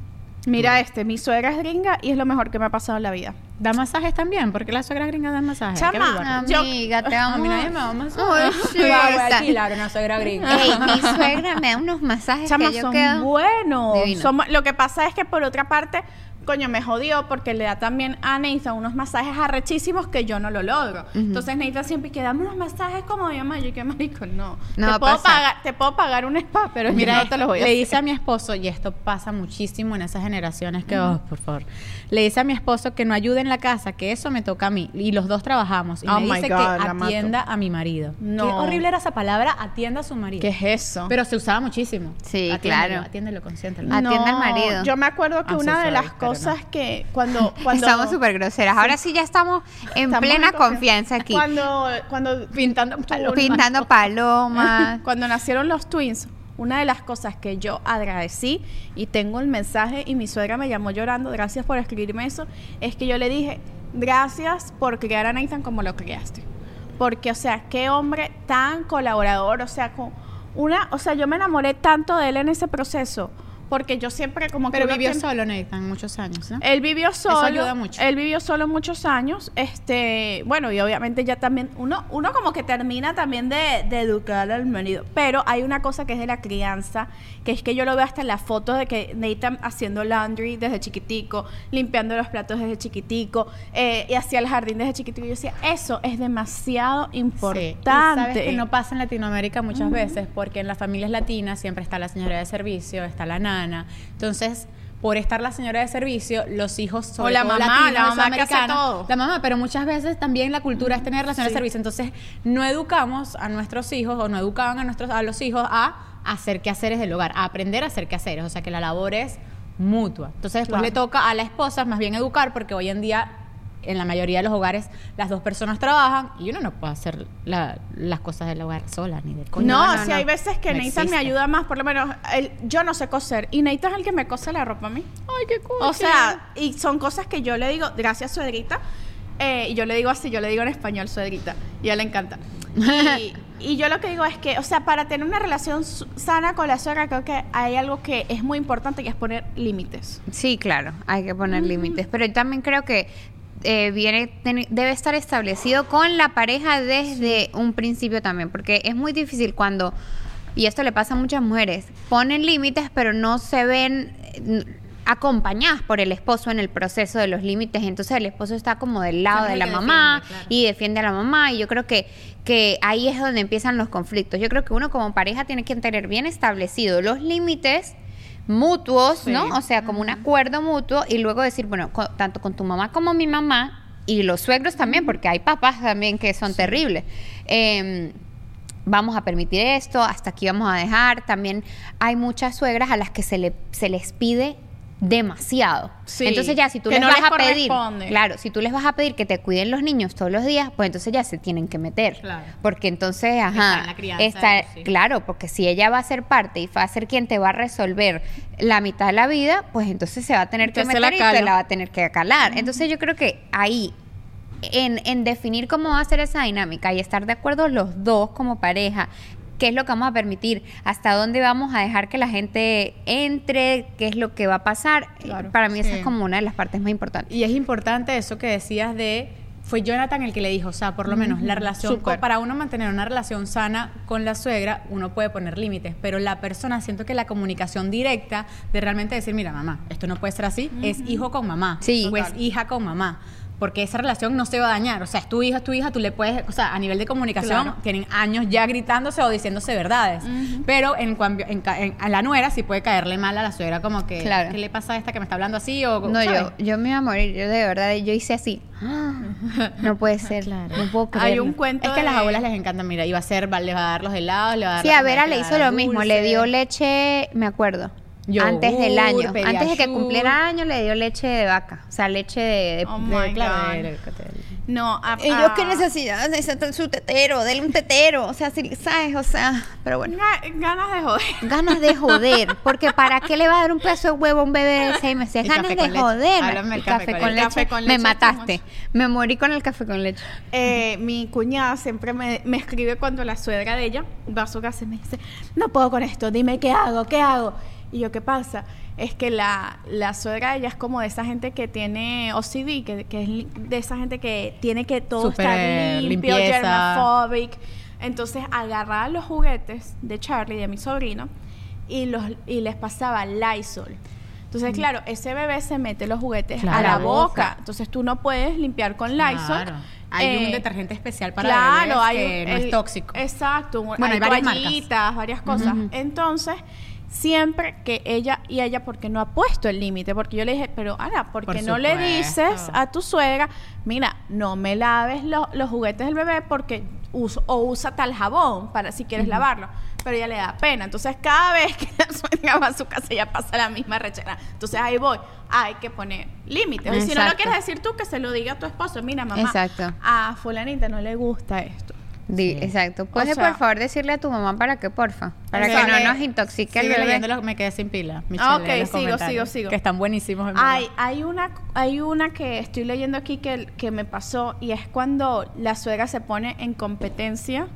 Mira este, mi suegra es gringa y es lo mejor que me ha pasado en la vida. Da masajes también, porque la suegra gringa da masajes. Chama, Amiga, te a vamos mí nadie me da masajes. sí, Voy a alquilar una suegra gringa. Ey, mi suegra me da unos masajes Chama, que yo son quedo... buenos. Somos- lo que pasa es que por otra parte, coño, me jodió porque le da también a Nathan unos masajes arrechísimos que yo no lo logro. Entonces Nathan siempre que dame unos masajes como mi mamá. Yo, qué marico, no. No te, puedo pagar, te puedo pagar un spa, pero Mira, yo no te los voy a le hacer. dice a mi esposo, y esto pasa muchísimo en esas generaciones que, oh, por favor, le dice a mi esposo que no ayude en la casa, que eso me toca a mí. Y los dos trabajamos. Y Oh me dice God, que atienda a mi marido. No. Qué horrible era esa palabra, atienda a su marido. ¿Qué es eso? Pero se usaba muchísimo. Sí, Atiéndelo, claro. Atiéndelo, consiéntelo. Atienda al marido. Yo me acuerdo que I'm so una de sorry, las cosas no. que cuando, <laughs> cuando Estamos súper groseras. Ahora sí ya estamos en Estamos plena en confianza. confianza aquí. Cuando, cuando Pintando palomas. Pintando palomas. <laughs> Cuando nacieron los twins, una de las cosas que yo agradecí y tengo el mensaje y mi suegra me llamó llorando, gracias por escribirme eso, es que yo le dije, gracias por criar a Nathan como lo criaste. Porque, o sea, qué hombre tan colaborador, o sea, con una, o sea, yo me enamoré tanto de él en ese proceso, porque yo siempre como que Pero vivió tiene- solo, Nathan, muchos años, ¿no? él vivió solo. ayuda mucho. Él vivió solo muchos años. Este, bueno, y obviamente ya también, uno, uno como que termina también de, de educar al marido. Pero hay una cosa que es de la crianza, que es que yo lo veo hasta en la foto de que Nathan haciendo laundry desde chiquitico, limpiando los platos desde chiquitico, eh, y hacía el jardín desde chiquitico. Y yo decía, eso es demasiado Sí. importante. Y sabes que no pasa en Latinoamérica muchas veces, porque en las familias latinas siempre está la señora de servicio, está la nana. Entonces, por estar la señora de servicio, los hijos sobre O la mamá, latinos, la mamá que hace todo. La mamá, pero muchas veces también la cultura es tener relaciones Sí. de servicio. Entonces, no educamos a nuestros hijos o no educaban a nuestros a los hijos a hacer quehaceres del hogar, a aprender a hacer quehaceres, o sea, que la labor es mutua. Entonces, después Claro. le toca a la esposa más bien educar porque hoy en día en la mayoría de los hogares las dos personas trabajan y uno no puede hacer la- las cosas del hogar sola ni de coño. No, no, si no. hay veces que No Nathan me ayuda más, por lo menos yo no sé coser y Nathan es el que me cose la ropa a mí. Ay, qué cool. O sea, y son cosas que yo le digo, gracias suegrita, eh, y yo le digo así, yo le digo en español suegrita, y a él le encanta. <laughs> Y, y yo lo que digo es que, o sea, para tener una relación sana con la suegra, creo que hay algo que es muy importante, que es poner límites. Sí, claro, hay que poner límites. Pero yo también creo que eh, viene debe estar establecido con la pareja desde un principio también, porque es muy difícil cuando y esto le pasa a muchas mujeres ponen límites, pero no se ven eh, acompañadas por el esposo en el proceso de los límites, entonces el esposo está como del lado de la mamá defiende, claro. y defiende a la mamá y yo creo que, que ahí es donde empiezan los conflictos. Yo creo que uno como pareja tiene que tener bien establecidos los límites mutuos, ¿no? O sea, como un acuerdo mutuo y luego decir, bueno, tanto con tu mamá como mi mamá y los suegros también, porque hay papás también que son terribles. Em, vamos a permitir esto, hasta aquí vamos a dejar. También hay muchas suegras a las que se, le, se les pide demasiado. Sí, entonces ya si tú les no vas les a pedir, claro, si tú les vas a pedir que te cuiden los niños todos los días, pues entonces ya se tienen que meter. Claro. Porque entonces, ajá, en la crianza está- claro, porque si ella va a ser parte y va a ser quien te va a resolver la mitad de la vida, pues entonces se va a tener que Entonces la meter y te la va a tener que calar. Entonces yo creo que ahí, en, en definir cómo va a ser esa dinámica y estar de acuerdo los dos como pareja, qué es lo que vamos a permitir, hasta dónde vamos a dejar que la gente entre, qué es lo que va a pasar, Claro, para mí esa sí. es como una de las partes más importantes. Y es importante eso que decías de fue Jonathan el que le dijo, o sea, por lo menos la relación, súper. co- para uno mantener una relación sana con la suegra, uno puede poner límites, pero la persona, siento que la comunicación directa de realmente decir, mira, mamá, esto no puede ser así, es hijo con mamá, Sí. o es hija con mamá. Porque esa relación no se va a dañar. O sea, es tu hija, es tu hija, tú le puedes. O sea, a nivel de comunicación, Claro. tienen años ya gritándose o diciéndose verdades. Pero en, en, en- a la nuera sí puede caerle mal a la suegra, como que. Claro. ¿Qué le pasa a esta que me está hablando así? O, No, ¿sabes? yo, yo me iba a morir, yo de verdad, yo hice así. <gasps> No puede ser, no puedo Hay un cuento Es que a las abuelas les encanta, mira, iba a hacer, va- le va a dar los helados, le va a dar Sí, a Vera le hizo lo mismo, le dio leche, me acuerdo. Yogur, antes del año, antes de que cumpliera año le dio leche de vaca, o sea, leche de, de- Oh De- claro, No, a- Y yo a- qué necesidad de su tetero, dele un tetero, o sea, si, ¿sabes? O sea, pero bueno. Ga- Ganas de joder. <laughs> Ganas de joder, porque ¿para qué le va a dar un pedazo de huevo a un bebé de seis meses? Ganas de joder. Háblame café con con leche. leche. Café con me mataste. Me morí con el café con leche. Eh, mi cuñada siempre me, me escribe cuando la suegra de ella va a su casa y me dice, no puedo con esto, dime qué hago, qué hago. Y yo, ¿qué pasa? Es que la, la suegra de ella es como de esa gente que tiene OCD, que, que es de esa gente que tiene que todo estar limpio, germophobic. Entonces agarraba los juguetes de Charlie, de mi sobrino, y, los, y les pasaba Lysol. Entonces, claro, ese bebé se mete los juguetes Claro. a la boca. boca. Entonces tú no puedes limpiar con Lysol. Claro. Hay un Eh, detergente especial para claro, bebés hay que un- no es tóxico. Exacto, Bueno, hay, hay varias marcas. toallitas, varias cosas. Entonces, siempre que ella y ella porque no ha puesto el límite, porque yo le dije, pero Ana, ¿por Por qué no le dices a tu suegra, mira, no me laves lo- los juguetes del bebé porque uso o usa tal jabón para si quieres lavarlo, pero ella le da pena. Entonces, cada vez que <laughs> la suegra va a su casa ella pasa la misma rechera. Entonces, ahí voy, hay que poner límites. Y si no lo quieres decir tú, que se lo diga a tu esposo, mira, mamá, Exacto. a fulanita no le gusta esto. Di- Exacto. ¿Puedes sea- por favor decirle a tu mamá para que, porfa? Para que no nos intoxique el bebé. me quedé sin pila. Michelle, Ah, ok, sigo, sigo, sigo. Que están buenísimos. en verdad. Hay, hay, una, hay una que estoy leyendo aquí que, que me pasó y es cuando la suegra se pone en competencia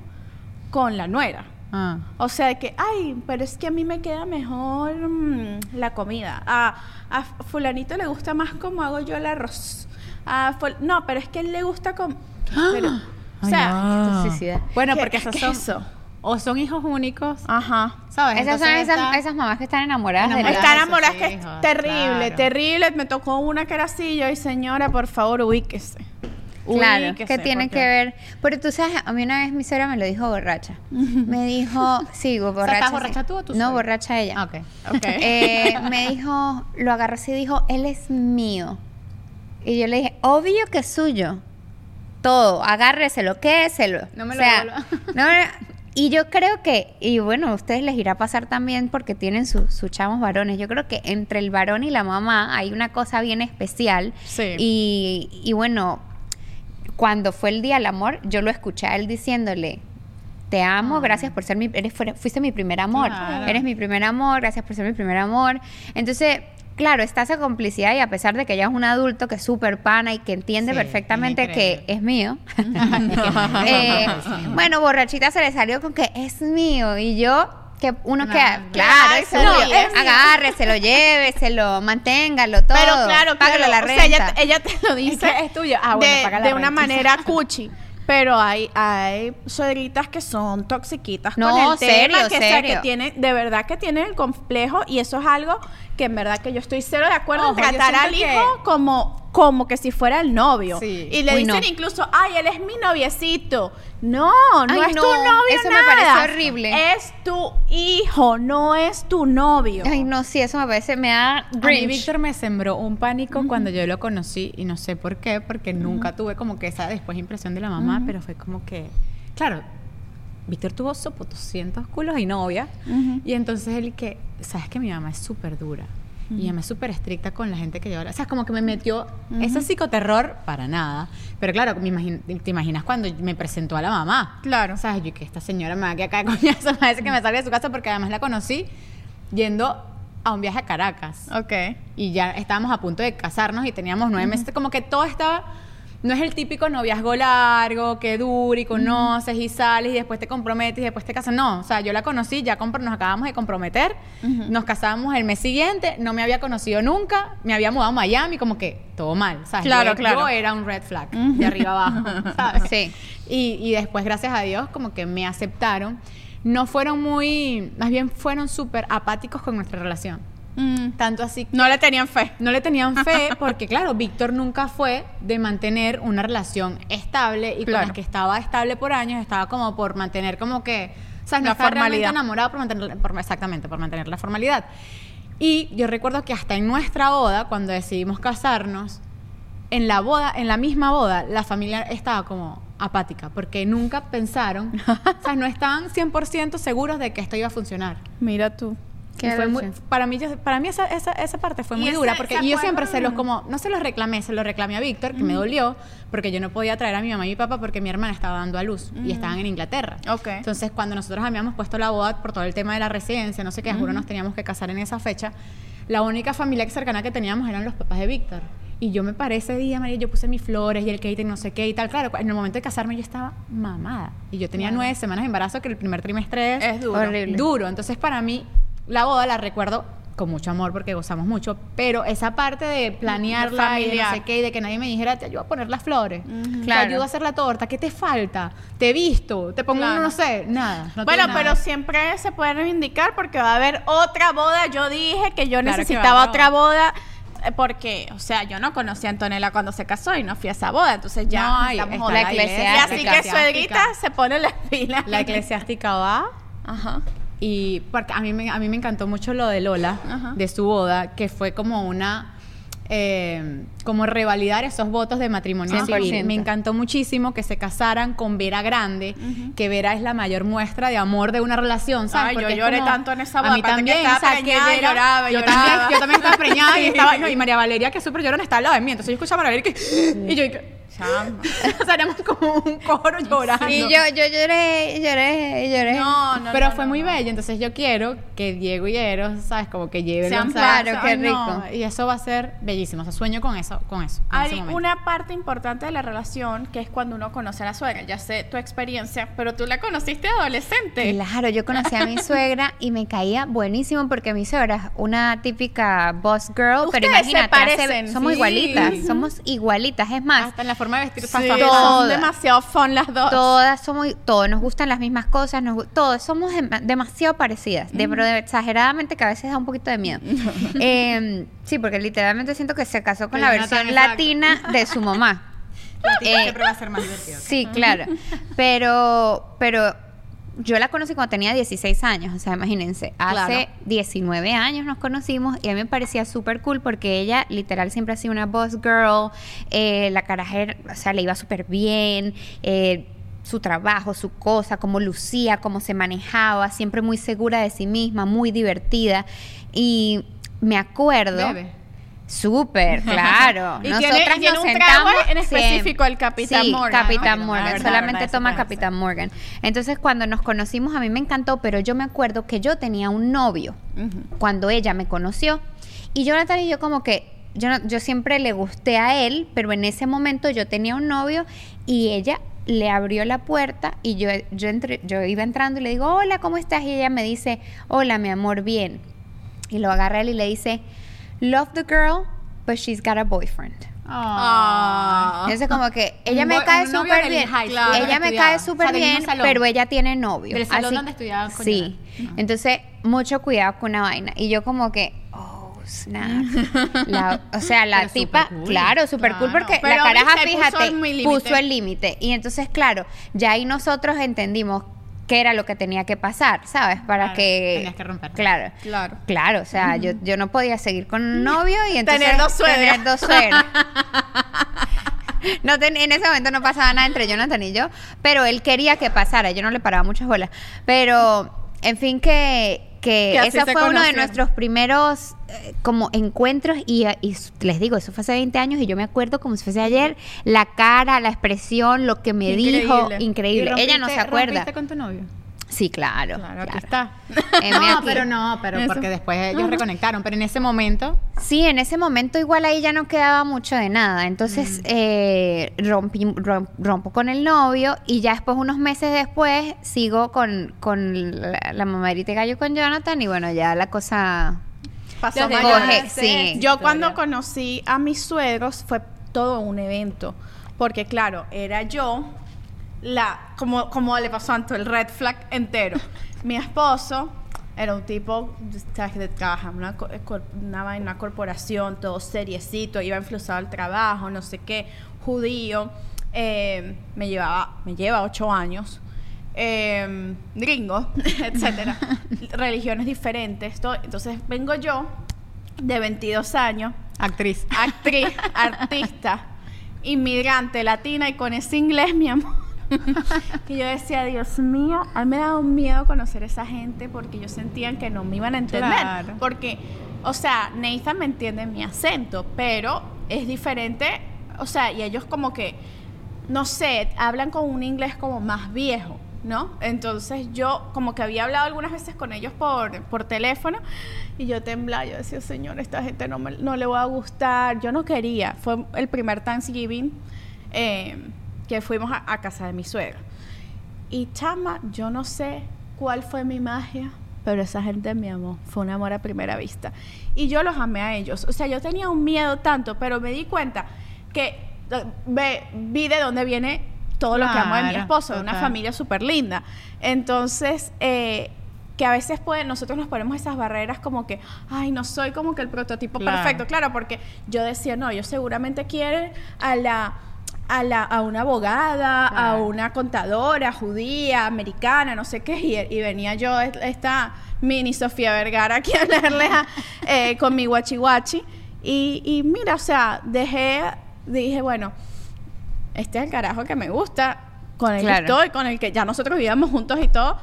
con la nuera. Ah. O sea, de que, ay, pero es que a mí me queda mejor mm, la comida. A, a fulanito le gusta más como hago yo el arroz. A no, pero es que él le gusta como... Pero, o sea, no. toxicidad. Bueno, ¿qué- porque esas es son, eso? o son hijos únicos, Ajá. ¿sabes? Esas son esas, está- esas mamás que están enamoradas de Enamoradas. que es terrible, claro. terrible. Me tocó una que era así, yo, y señora, por favor, ubíquese. Claro, Ubíquese, que tiene porque- que ver. Pero tú sabes, a mí una vez mi suegra me lo dijo borracha. Me dijo, <laughs> sí, borracha. ¿estás borracha tú o tu No, borracha ella. Ah, ok. Ok. <laughs> Eh, me dijo, lo agarró así y dijo, él es mío. Y yo le dije, obvio que es suyo. Todo, agárreselo, quédeselo. No me O lo sea, devuelva. <laughs> no, y yo creo que, y bueno, a ustedes les irá a pasar también porque tienen su- sus chamos varones. Yo creo que entre el varón y la mamá hay una cosa bien especial. Sí. Y, y bueno, cuando fue el día del amor, yo lo escuché a él diciéndole, te amo, gracias por ser mi, eres, fuiste mi primer amor, Claro. eres mi primer amor, gracias por ser mi primer amor. Entonces, claro, está esa complicidad y a pesar de que ella es un adulto que es súper pana y que entiende Sí, perfectamente que es mío, <laughs> <laughs> eh, bueno, borrachita se le salió con que es mío y yo... Que uno No, que, claro, claro, es no, suyo. es mío. Agárreselo, lléveselo, manténgalo todo. Pero claro, págale claro. la o renta. sea, ella, ella te lo dice que es tuyo. Ah, bueno, de, paga la de una manera <laughs> cuchi. Pero hay, hay suegritas que son toxiquitas No, con el serio, tema, que, o sea, serio. que tienen, de verdad que tienen el complejo y eso es algo que en verdad que yo estoy cero de acuerdo Ojo, en tratar al hijo que- como, como que si fuera el novio. Sí. Y le Uy, dicen no. incluso, ay, él es mi noviecito. No, no Ay, es no, tu novio eso me nada. parece horrible. Es tu hijo, no es tu novio. Ay, no, sí, eso me parece, me da A mí. Víctor me sembró un pánico cuando yo lo conocí y no sé por qué, porque nunca tuve como que esa después impresión de la mamá, pero fue como que, claro, Víctor tuvo sopo 200 culos y novia. Y entonces él que, sabes que mi mamá es súper dura y ella es súper estricta con la gente que yo, o sea, como que me metió ese psicoterror para nada, pero claro, me te imaginas cuando me presentó a la mamá, Claro. ¿sabes? Yo que esta señora me va a quedar acá de coñazo, me parece que me salga de su casa porque además la conocí yendo a un viaje a Caracas. Ok. y ya estábamos a punto de casarnos y teníamos nueve meses, como que todo estaba, no es el típico noviazgo largo, que dura y conoces y sales y después te comprometes y después te casas. No, o sea, yo la conocí, ya nos acabamos de comprometer, nos casamos el mes siguiente, no me había conocido nunca, me había mudado a Miami, como que todo mal, ¿sabes? Claro, yo, claro. Yo era un red flag, de arriba abajo, ¿sabes? Sí. Y, y después, gracias a Dios, como que me aceptaron. No fueron muy, más bien fueron súper apáticos con nuestra relación. Mm. Tanto así que No le tenían fe. no le tenían <laughs> fe porque, claro, Víctor nunca fue de mantener una relación estable y Claro. con la que estaba estable por años, estaba como por mantener como que, o sea, no La estaba realmente formalidad. enamorado por mantener, por- exactamente, por mantener la formalidad. Y yo recuerdo que hasta en nuestra boda, cuando decidimos casarnos, en la boda, en la misma boda, la familia estaba como apática, porque nunca pensaron, <laughs> o sea, no estaban 100% seguros de que esto iba a funcionar. Mira tú. Y fue muy- para mí, yo- para mí esa, esa, esa parte fue ¿Y muy dura, porque y yo siempre se los como, no se los reclamé, se los reclamé a Víctor, que me dolió, porque yo no podía traer a mi mamá y mi papá porque mi hermana estaba dando a luz y estaban en Inglaterra. Ok. Entonces, cuando nosotros habíamos puesto la boda por todo el tema de la residencia, no sé qué, juro nos teníamos que casar en esa fecha, la única familia cercana que teníamos eran los papás de Víctor. Y yo me paré ese día, María, yo puse mis flores y el catering, no sé qué y tal. Claro, en el momento de casarme yo estaba mamada. Y yo tenía nueve semanas de embarazo, que el primer trimestre es, Es duro. Horrible. duro. Entonces, para mí, la boda la recuerdo con mucho amor porque gozamos mucho, pero esa parte de planearla y de no familiar. sé qué, y de que nadie me dijera, te ayudo a poner las flores, te Claro. ayudo a hacer la torta, ¿qué te falta? Te he visto, te pongo, Claro. no sé, nada. no bueno, tengo pero nada. siempre se puede reivindicar porque va a haber otra boda. Yo dije que yo Claro necesitaba otra boda. eh, Porque, o sea, yo no conocí a Antonella cuando se casó y no fui a esa boda, entonces ya No, ay, estamos la Y eclesiástica. así que suegrita se pone las pilas. La eclesiástica va Ajá. Y porque a mí, me, a mí me encantó mucho lo de Lola, Ajá. de su boda, que fue como una... eh, como revalidar esos votos de matrimonio 100%. civil. Me encantó muchísimo que se casaran con Vera Grande, que Vera es la mayor muestra de amor de una relación, ¿sabes? Ay, yo lloré como- tanto en esa A boda, mí aparte que también, estaba o sea, que preñada y Vera- lloraba, yo lloraba. También, yo también estaba preñada y estaba, <laughs> no, y María Valeria, que es súper llorona, está al lado de mí. Entonces yo escuchaba a María Valeria que, <gasps> y yo, Chama. <laughs> o sea, éramos como un coro llorando. Y yo, yo lloré, lloré, lloré. No, no, Pero no, fue no, muy no. bello, entonces yo quiero que Diego y Eros, ¿sabes? Como que lleven Sean claro, qué rico. Y eso va a ser bellísimo, o sea, sueño con eso, con eso. Hay una parte importante de la relación que es cuando uno conoce a la suegra. Ya sé tu experiencia, pero tú la conociste adolescente. Claro, yo conocí a mi <laughs> suegra y me caía buenísimo porque mi suegra es una típica boss girl, pero Ustedes se imagínate, hace- parecen, somos sí. igualitas, somos igualitas, es más, Hasta en la forma de vestir Sí, son demasiado fun las dos. todas somos, todos nos gustan las mismas cosas, nos, todos somos dem- demasiado parecidas, de, pero de- exageradamente que a veces da un poquito de miedo. <laughs> Eh, sí, porque literalmente siento que se casó con la no versión exacto. latina de su mamá. <laughs> Latina Eh, siempre va a ser más divertido. Sí, claro. Pero, pero yo la conocí cuando tenía 16 años, o sea, imagínense, hace Claro. 19 años nos conocimos y a mí me parecía súper cool porque ella literal siempre ha sido una boss girl, eh, la caraja, era- o sea, le iba súper bien, eh, su trabajo, su cosa, cómo lucía, cómo se manejaba, siempre muy segura de sí misma, muy divertida. Y me acuerdo... Bebe. Súper, claro. <laughs> Y Nosotras tiene- tiene nos un trago en específico, el Capitán Sí, Morgan. Capitán Morgan. verdad, Solamente verdad, toma Capitán Morgan. Entonces, cuando nos conocimos, a mí me encantó, pero yo me acuerdo que yo tenía un novio cuando ella me conoció. Y Jonathan y yo como que, yo, no- yo siempre le gusté a él, pero en ese momento yo tenía un novio y ella le abrió la puerta y yo, yo, entré- yo iba entrando y le digo, hola, ¿cómo estás? Y ella me dice, hola, mi amor, bien. Y lo agarra él y le dice, love the girl, but she's got a boyfriend. Ah. Entonces como que ella Un me cae súper bien. high school, Claro. ella me estudiaba. cae O sea, súper bien, pero ella tiene novio. Del salón Así- donde estudiaba con Sí. Jonathan. Entonces, mucho cuidado con una vaina. Y yo como que, oh, snap. <laughs> La- o sea, la Pero tipa, súper cool. claro, súper cool porque Pero la caraja, puso fíjate, límite. puso el límite. Y entonces, claro, ya ahí nosotros entendimos qué era lo que tenía que pasar, ¿sabes? Para Claro, que... tenías que romper. Claro. Claro. Claro, o sea, yo, yo no podía seguir con un novio y entonces... Tener dos suegras. Tener dos suegras. No ten- en ese momento no pasaba nada entre Jonathan y yo, pero él quería que pasara, yo no le paraba muchas bolas. Pero, en fin, que, que, ese se fue uno de nuestros primeros eh, como encuentros y, y s- les digo, eso fue hace 20 años y yo me acuerdo como si fuese ayer, la cara, la expresión, lo que me dijo, Increíble. increíble. ¿Y Ella no se acuerda. con tu novio? Sí, claro. Claro, aquí está. <laughs> No, aquí. pero no, pero Eso. porque después ellos reconectaron. Pero en ese momento, Sí, en ese momento igual ahí ya no quedaba mucho de nada. Entonces eh, rompí- rom- rompo con el novio y ya después, unos meses después, sigo con, con la, la mamadita gallo con Jonathan y bueno, ya la cosa... Pasó. Coge, sí. Yo cuando conocí a mis suegros fue todo un evento, porque claro, era yo la como como le pasó a Anto, el red flag entero. Mi esposo era un tipo trabaja en una, cor- una, una corporación, todo seriecito, iba influenciado al trabajo, no sé qué, judío, eh, me llevaba, me lleva ocho años. eh, gringo, <laughs> etcétera, <laughs> religiones diferentes, todo. entonces vengo yo de 22 años, actriz. actriz, artista, inmigrante, latina y con ese inglés, mi amor. <laughs> que yo decía, Dios mío, a mí me un miedo conocer a esa gente porque yo sentía que no me iban a entender. Claro. Porque, o sea, Nathan me entiende mi acento, pero es diferente, o sea, y ellos como que, no sé, hablan con un inglés como más viejo. ¿No? Entonces yo como que había hablado algunas veces con ellos por, por teléfono y yo temblaba, yo decía, señor, esta gente no, me- no le va a gustar, yo no quería, fue el primer Thanksgiving eh, que fuimos a, a casa de mi suegra. Y chama, yo no sé cuál fue mi magia, pero esa gente me amó. Fue un amor a primera vista. Y yo los amé a ellos. O sea, yo tenía un miedo tanto, pero me di cuenta que eh, ve- vi de dónde viene todo lo que amo de mi esposo, de una familia súper linda. Entonces, eh, que a veces puede, nosotros nos ponemos esas barreras como que, ay, no soy como que el prototipo Claro. perfecto. Claro, porque yo decía, no, ellos seguramente quieren a la a, la, a una abogada, a una contadora judía, americana, no sé qué, y, y venía yo, est- esta mini Sofía Vergara, aquí a leerle eh, con mi guachi guachi. Y, y mira, o sea, dejé, dije, bueno, este es el carajo que me gusta, con el Claro. que estoy, con el que ya nosotros vivíamos juntos y todo,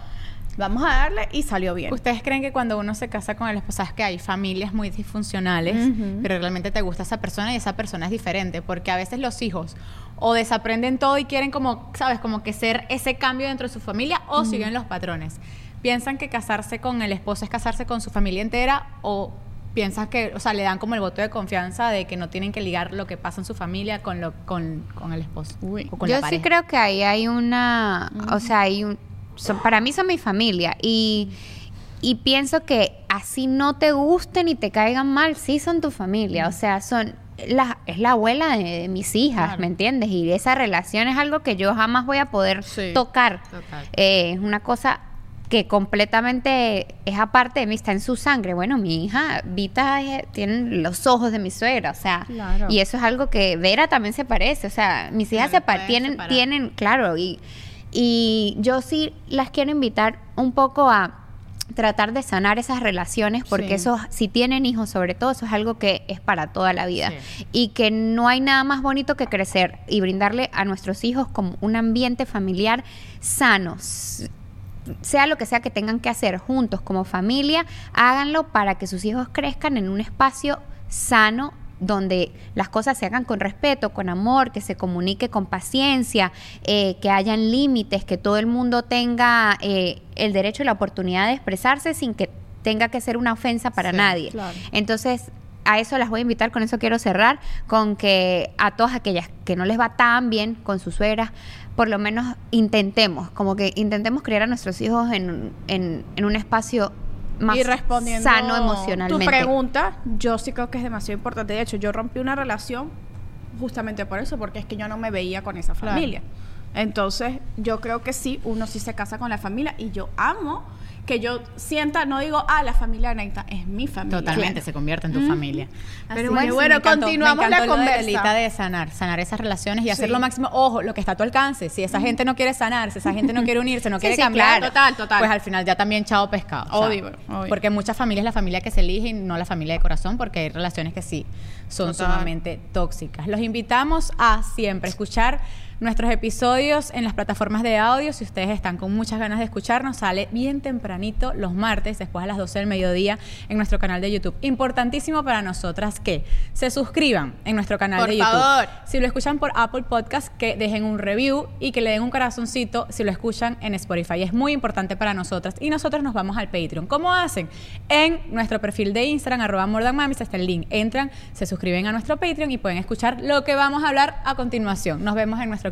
vamos a darle, y salió bien. ¿Ustedes creen que cuando uno se casa con el esposo, sabes que hay familias muy disfuncionales, pero realmente te gusta esa persona y esa persona es diferente? Porque a veces los hijos o desaprenden todo y quieren como, ¿sabes? Como que ser ese cambio dentro de su familia o siguen los patrones. ¿Piensan que casarse con el esposo es casarse con su familia entera o piensan que, o sea, le dan como el voto de confianza de que no tienen que ligar lo que pasa en su familia con, lo, con, con el esposo o con Yo la sí creo que ahí hay una, o sea, hay un, son- para mí son mi familia y, y pienso que así no te gusten y te caigan mal, sí son tu familia, o sea, son la, es la abuela de, de mis hijas, Claro. ¿me entiendes? Y esa relación es algo que yo jamás voy a poder Sí, tocar. Eh, es una cosa que completamente es aparte de mí, está en su sangre. Bueno, mi hija, Vita, es- tiene los ojos de mi suegra, o sea, Claro. y eso es algo que Vera también se parece, o sea, mis hijas se tienen, separar. tienen, claro, y, y yo sí las quiero invitar un poco a tratar de sanar esas relaciones porque Sí. eso si tienen hijos sobre todo eso es algo que es para toda la vida Sí. y que no hay nada más bonito que crecer y brindarle a nuestros hijos como un ambiente familiar sano sea lo que sea que tengan que hacer juntos como familia, háganlo para que sus hijos crezcan en un espacio sano donde las cosas se hagan con respeto, con amor, que se comunique con paciencia, eh, que hayan límites, que todo el mundo tenga eh, el derecho y la oportunidad de expresarse sin que tenga que ser una ofensa para Sí, nadie. claro. Entonces, a eso las voy a invitar, con eso quiero cerrar, con que a todas aquellas que no les va tan bien con sus suegras, por lo menos intentemos, como que intentemos criar a nuestros hijos en, en un espacio más y respondiendo sano tu emocionalmente. pregunta, yo sí creo que es demasiado importante. De hecho, yo rompí una relación justamente por eso, porque es que yo no me veía con esa Claro. familia. Entonces, yo creo que sí, uno sí se casa con la familia y yo amo que yo sienta, no digo, ah, la familia de Neita es mi familia. Totalmente, se convierte en tu familia. Así bueno, que sí, bueno, encantó- continuamos la de conversa. Lita de sanar, sanar esas relaciones y hacer lo máximo. Ojo, lo que está a tu alcance. Si esa gente no quiere sanar, si esa gente no quiere unirse, no <laughs> Sí, quiere sí, cambiar, claro. Total, total. pues al final ya también chao pescado. o sea, Obvio, obvio. Porque muchas familias es la familia que se elige y no la familia de corazón, porque hay relaciones que sí son Total. sumamente tóxicas. Los invitamos a siempre escuchar Nuestros episodios en las plataformas de audio, si ustedes están con muchas ganas de escucharnos, sale bien tempranito los martes, después a las 12 del mediodía, en nuestro canal de YouTube. Importantísimo para nosotras que se suscriban en nuestro canal Por de YouTube. favor. Si lo escuchan por Apple Podcast, que dejen un review y que le den un corazoncito si lo escuchan en Spotify. Es muy importante para nosotras. Y nosotros nos vamos al Patreon. ¿Cómo hacen? En nuestro perfil de Instagram, arroba Mamis, está el link. Entran, se suscriben a nuestro Patreon y pueden escuchar lo que vamos a hablar a continuación. Nos vemos en nuestro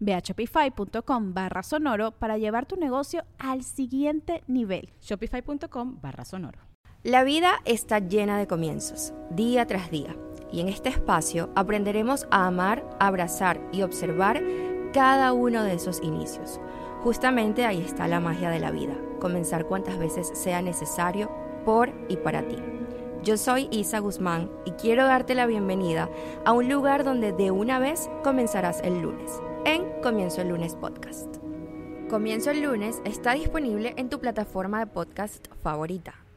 Ve a shopify.com barra sonoro para llevar tu negocio al siguiente nivel. Shopify.com barra sonoro. La vida está llena de comienzos, día tras día, y en este espacio aprenderemos a amar, abrazar y observar cada uno de esos inicios. Justamente ahí está la magia de la vida, comenzar cuantas veces sea necesario por y para ti. Yo soy Isa Guzmán y quiero darte la bienvenida a un lugar donde de una vez comenzarás el lunes, en Comienzo el lunes podcast. Comienzo el lunes está disponible en tu plataforma de podcast favorita.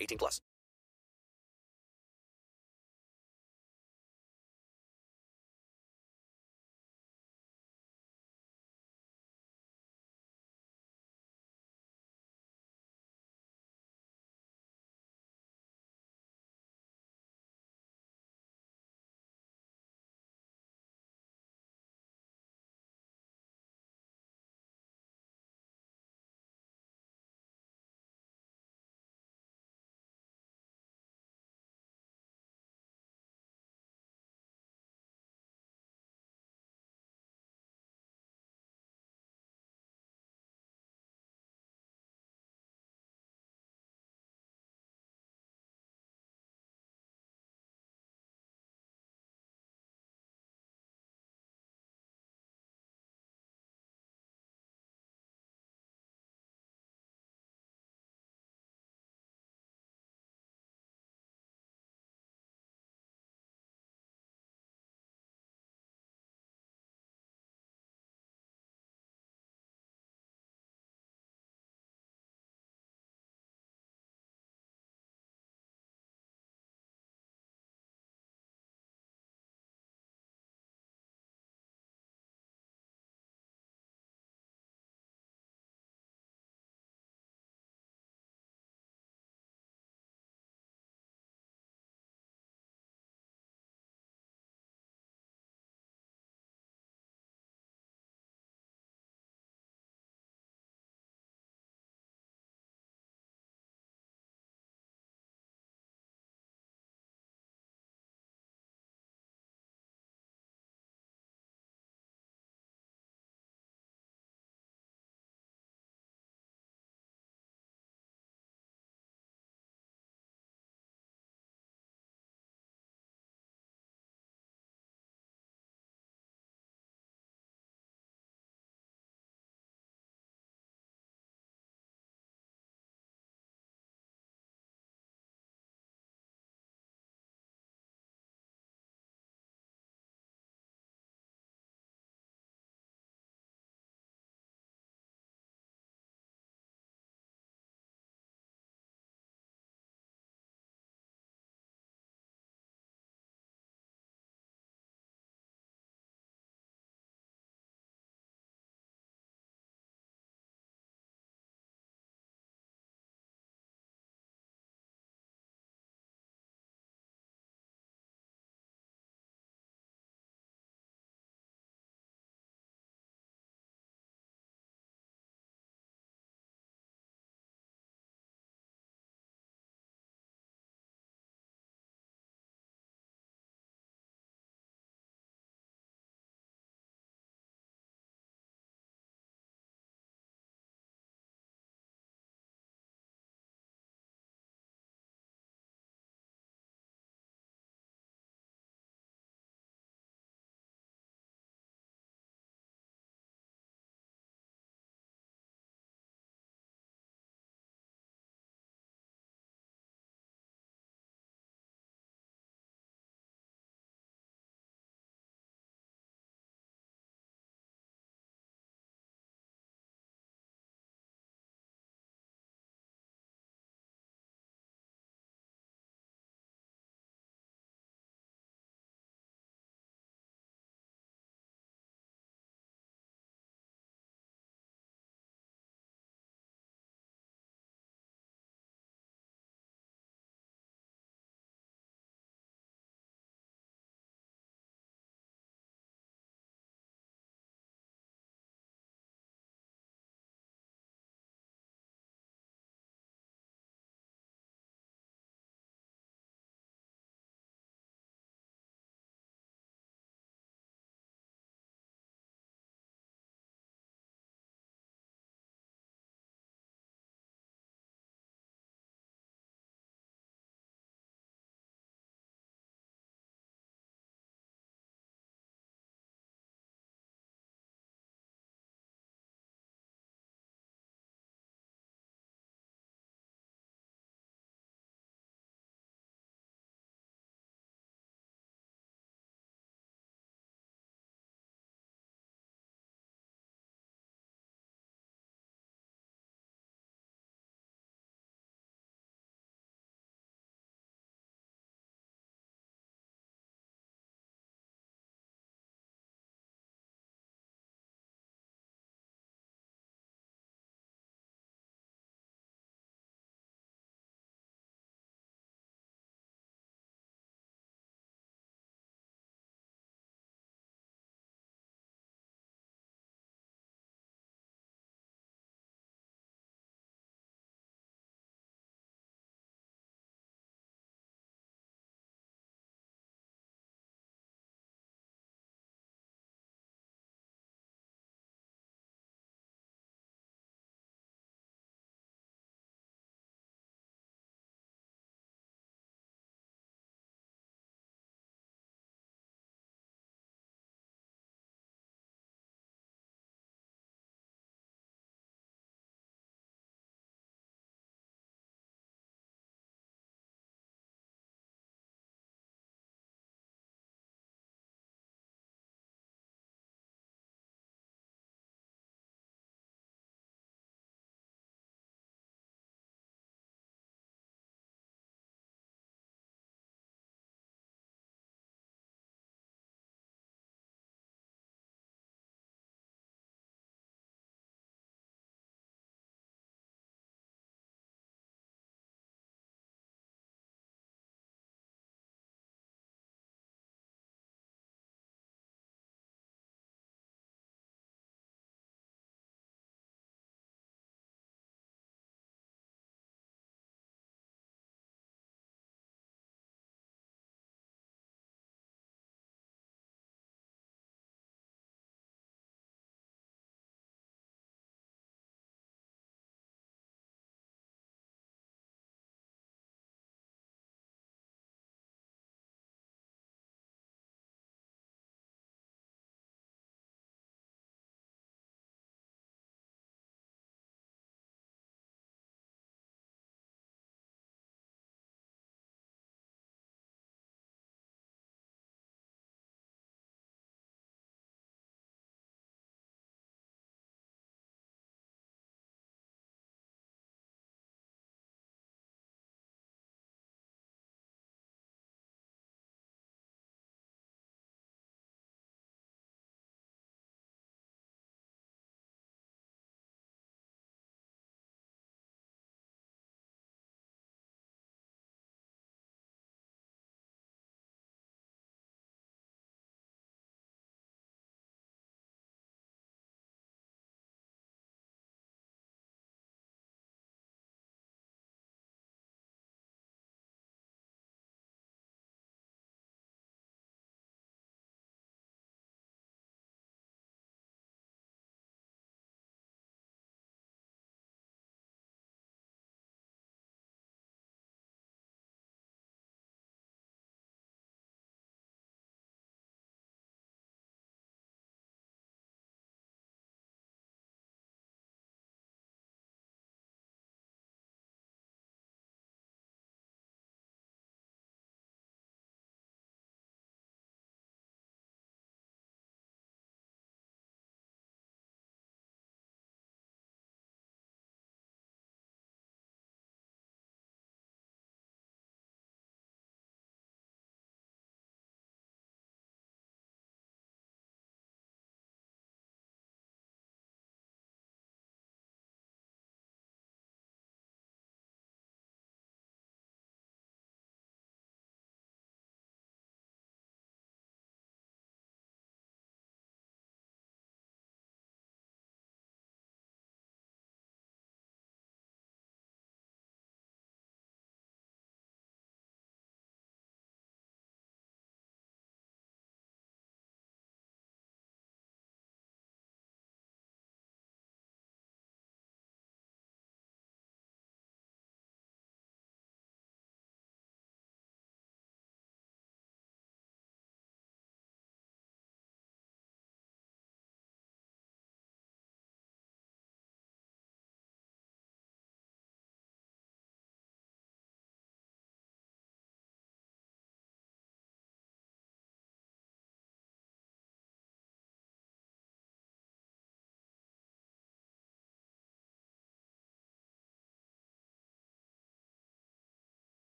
18 plus.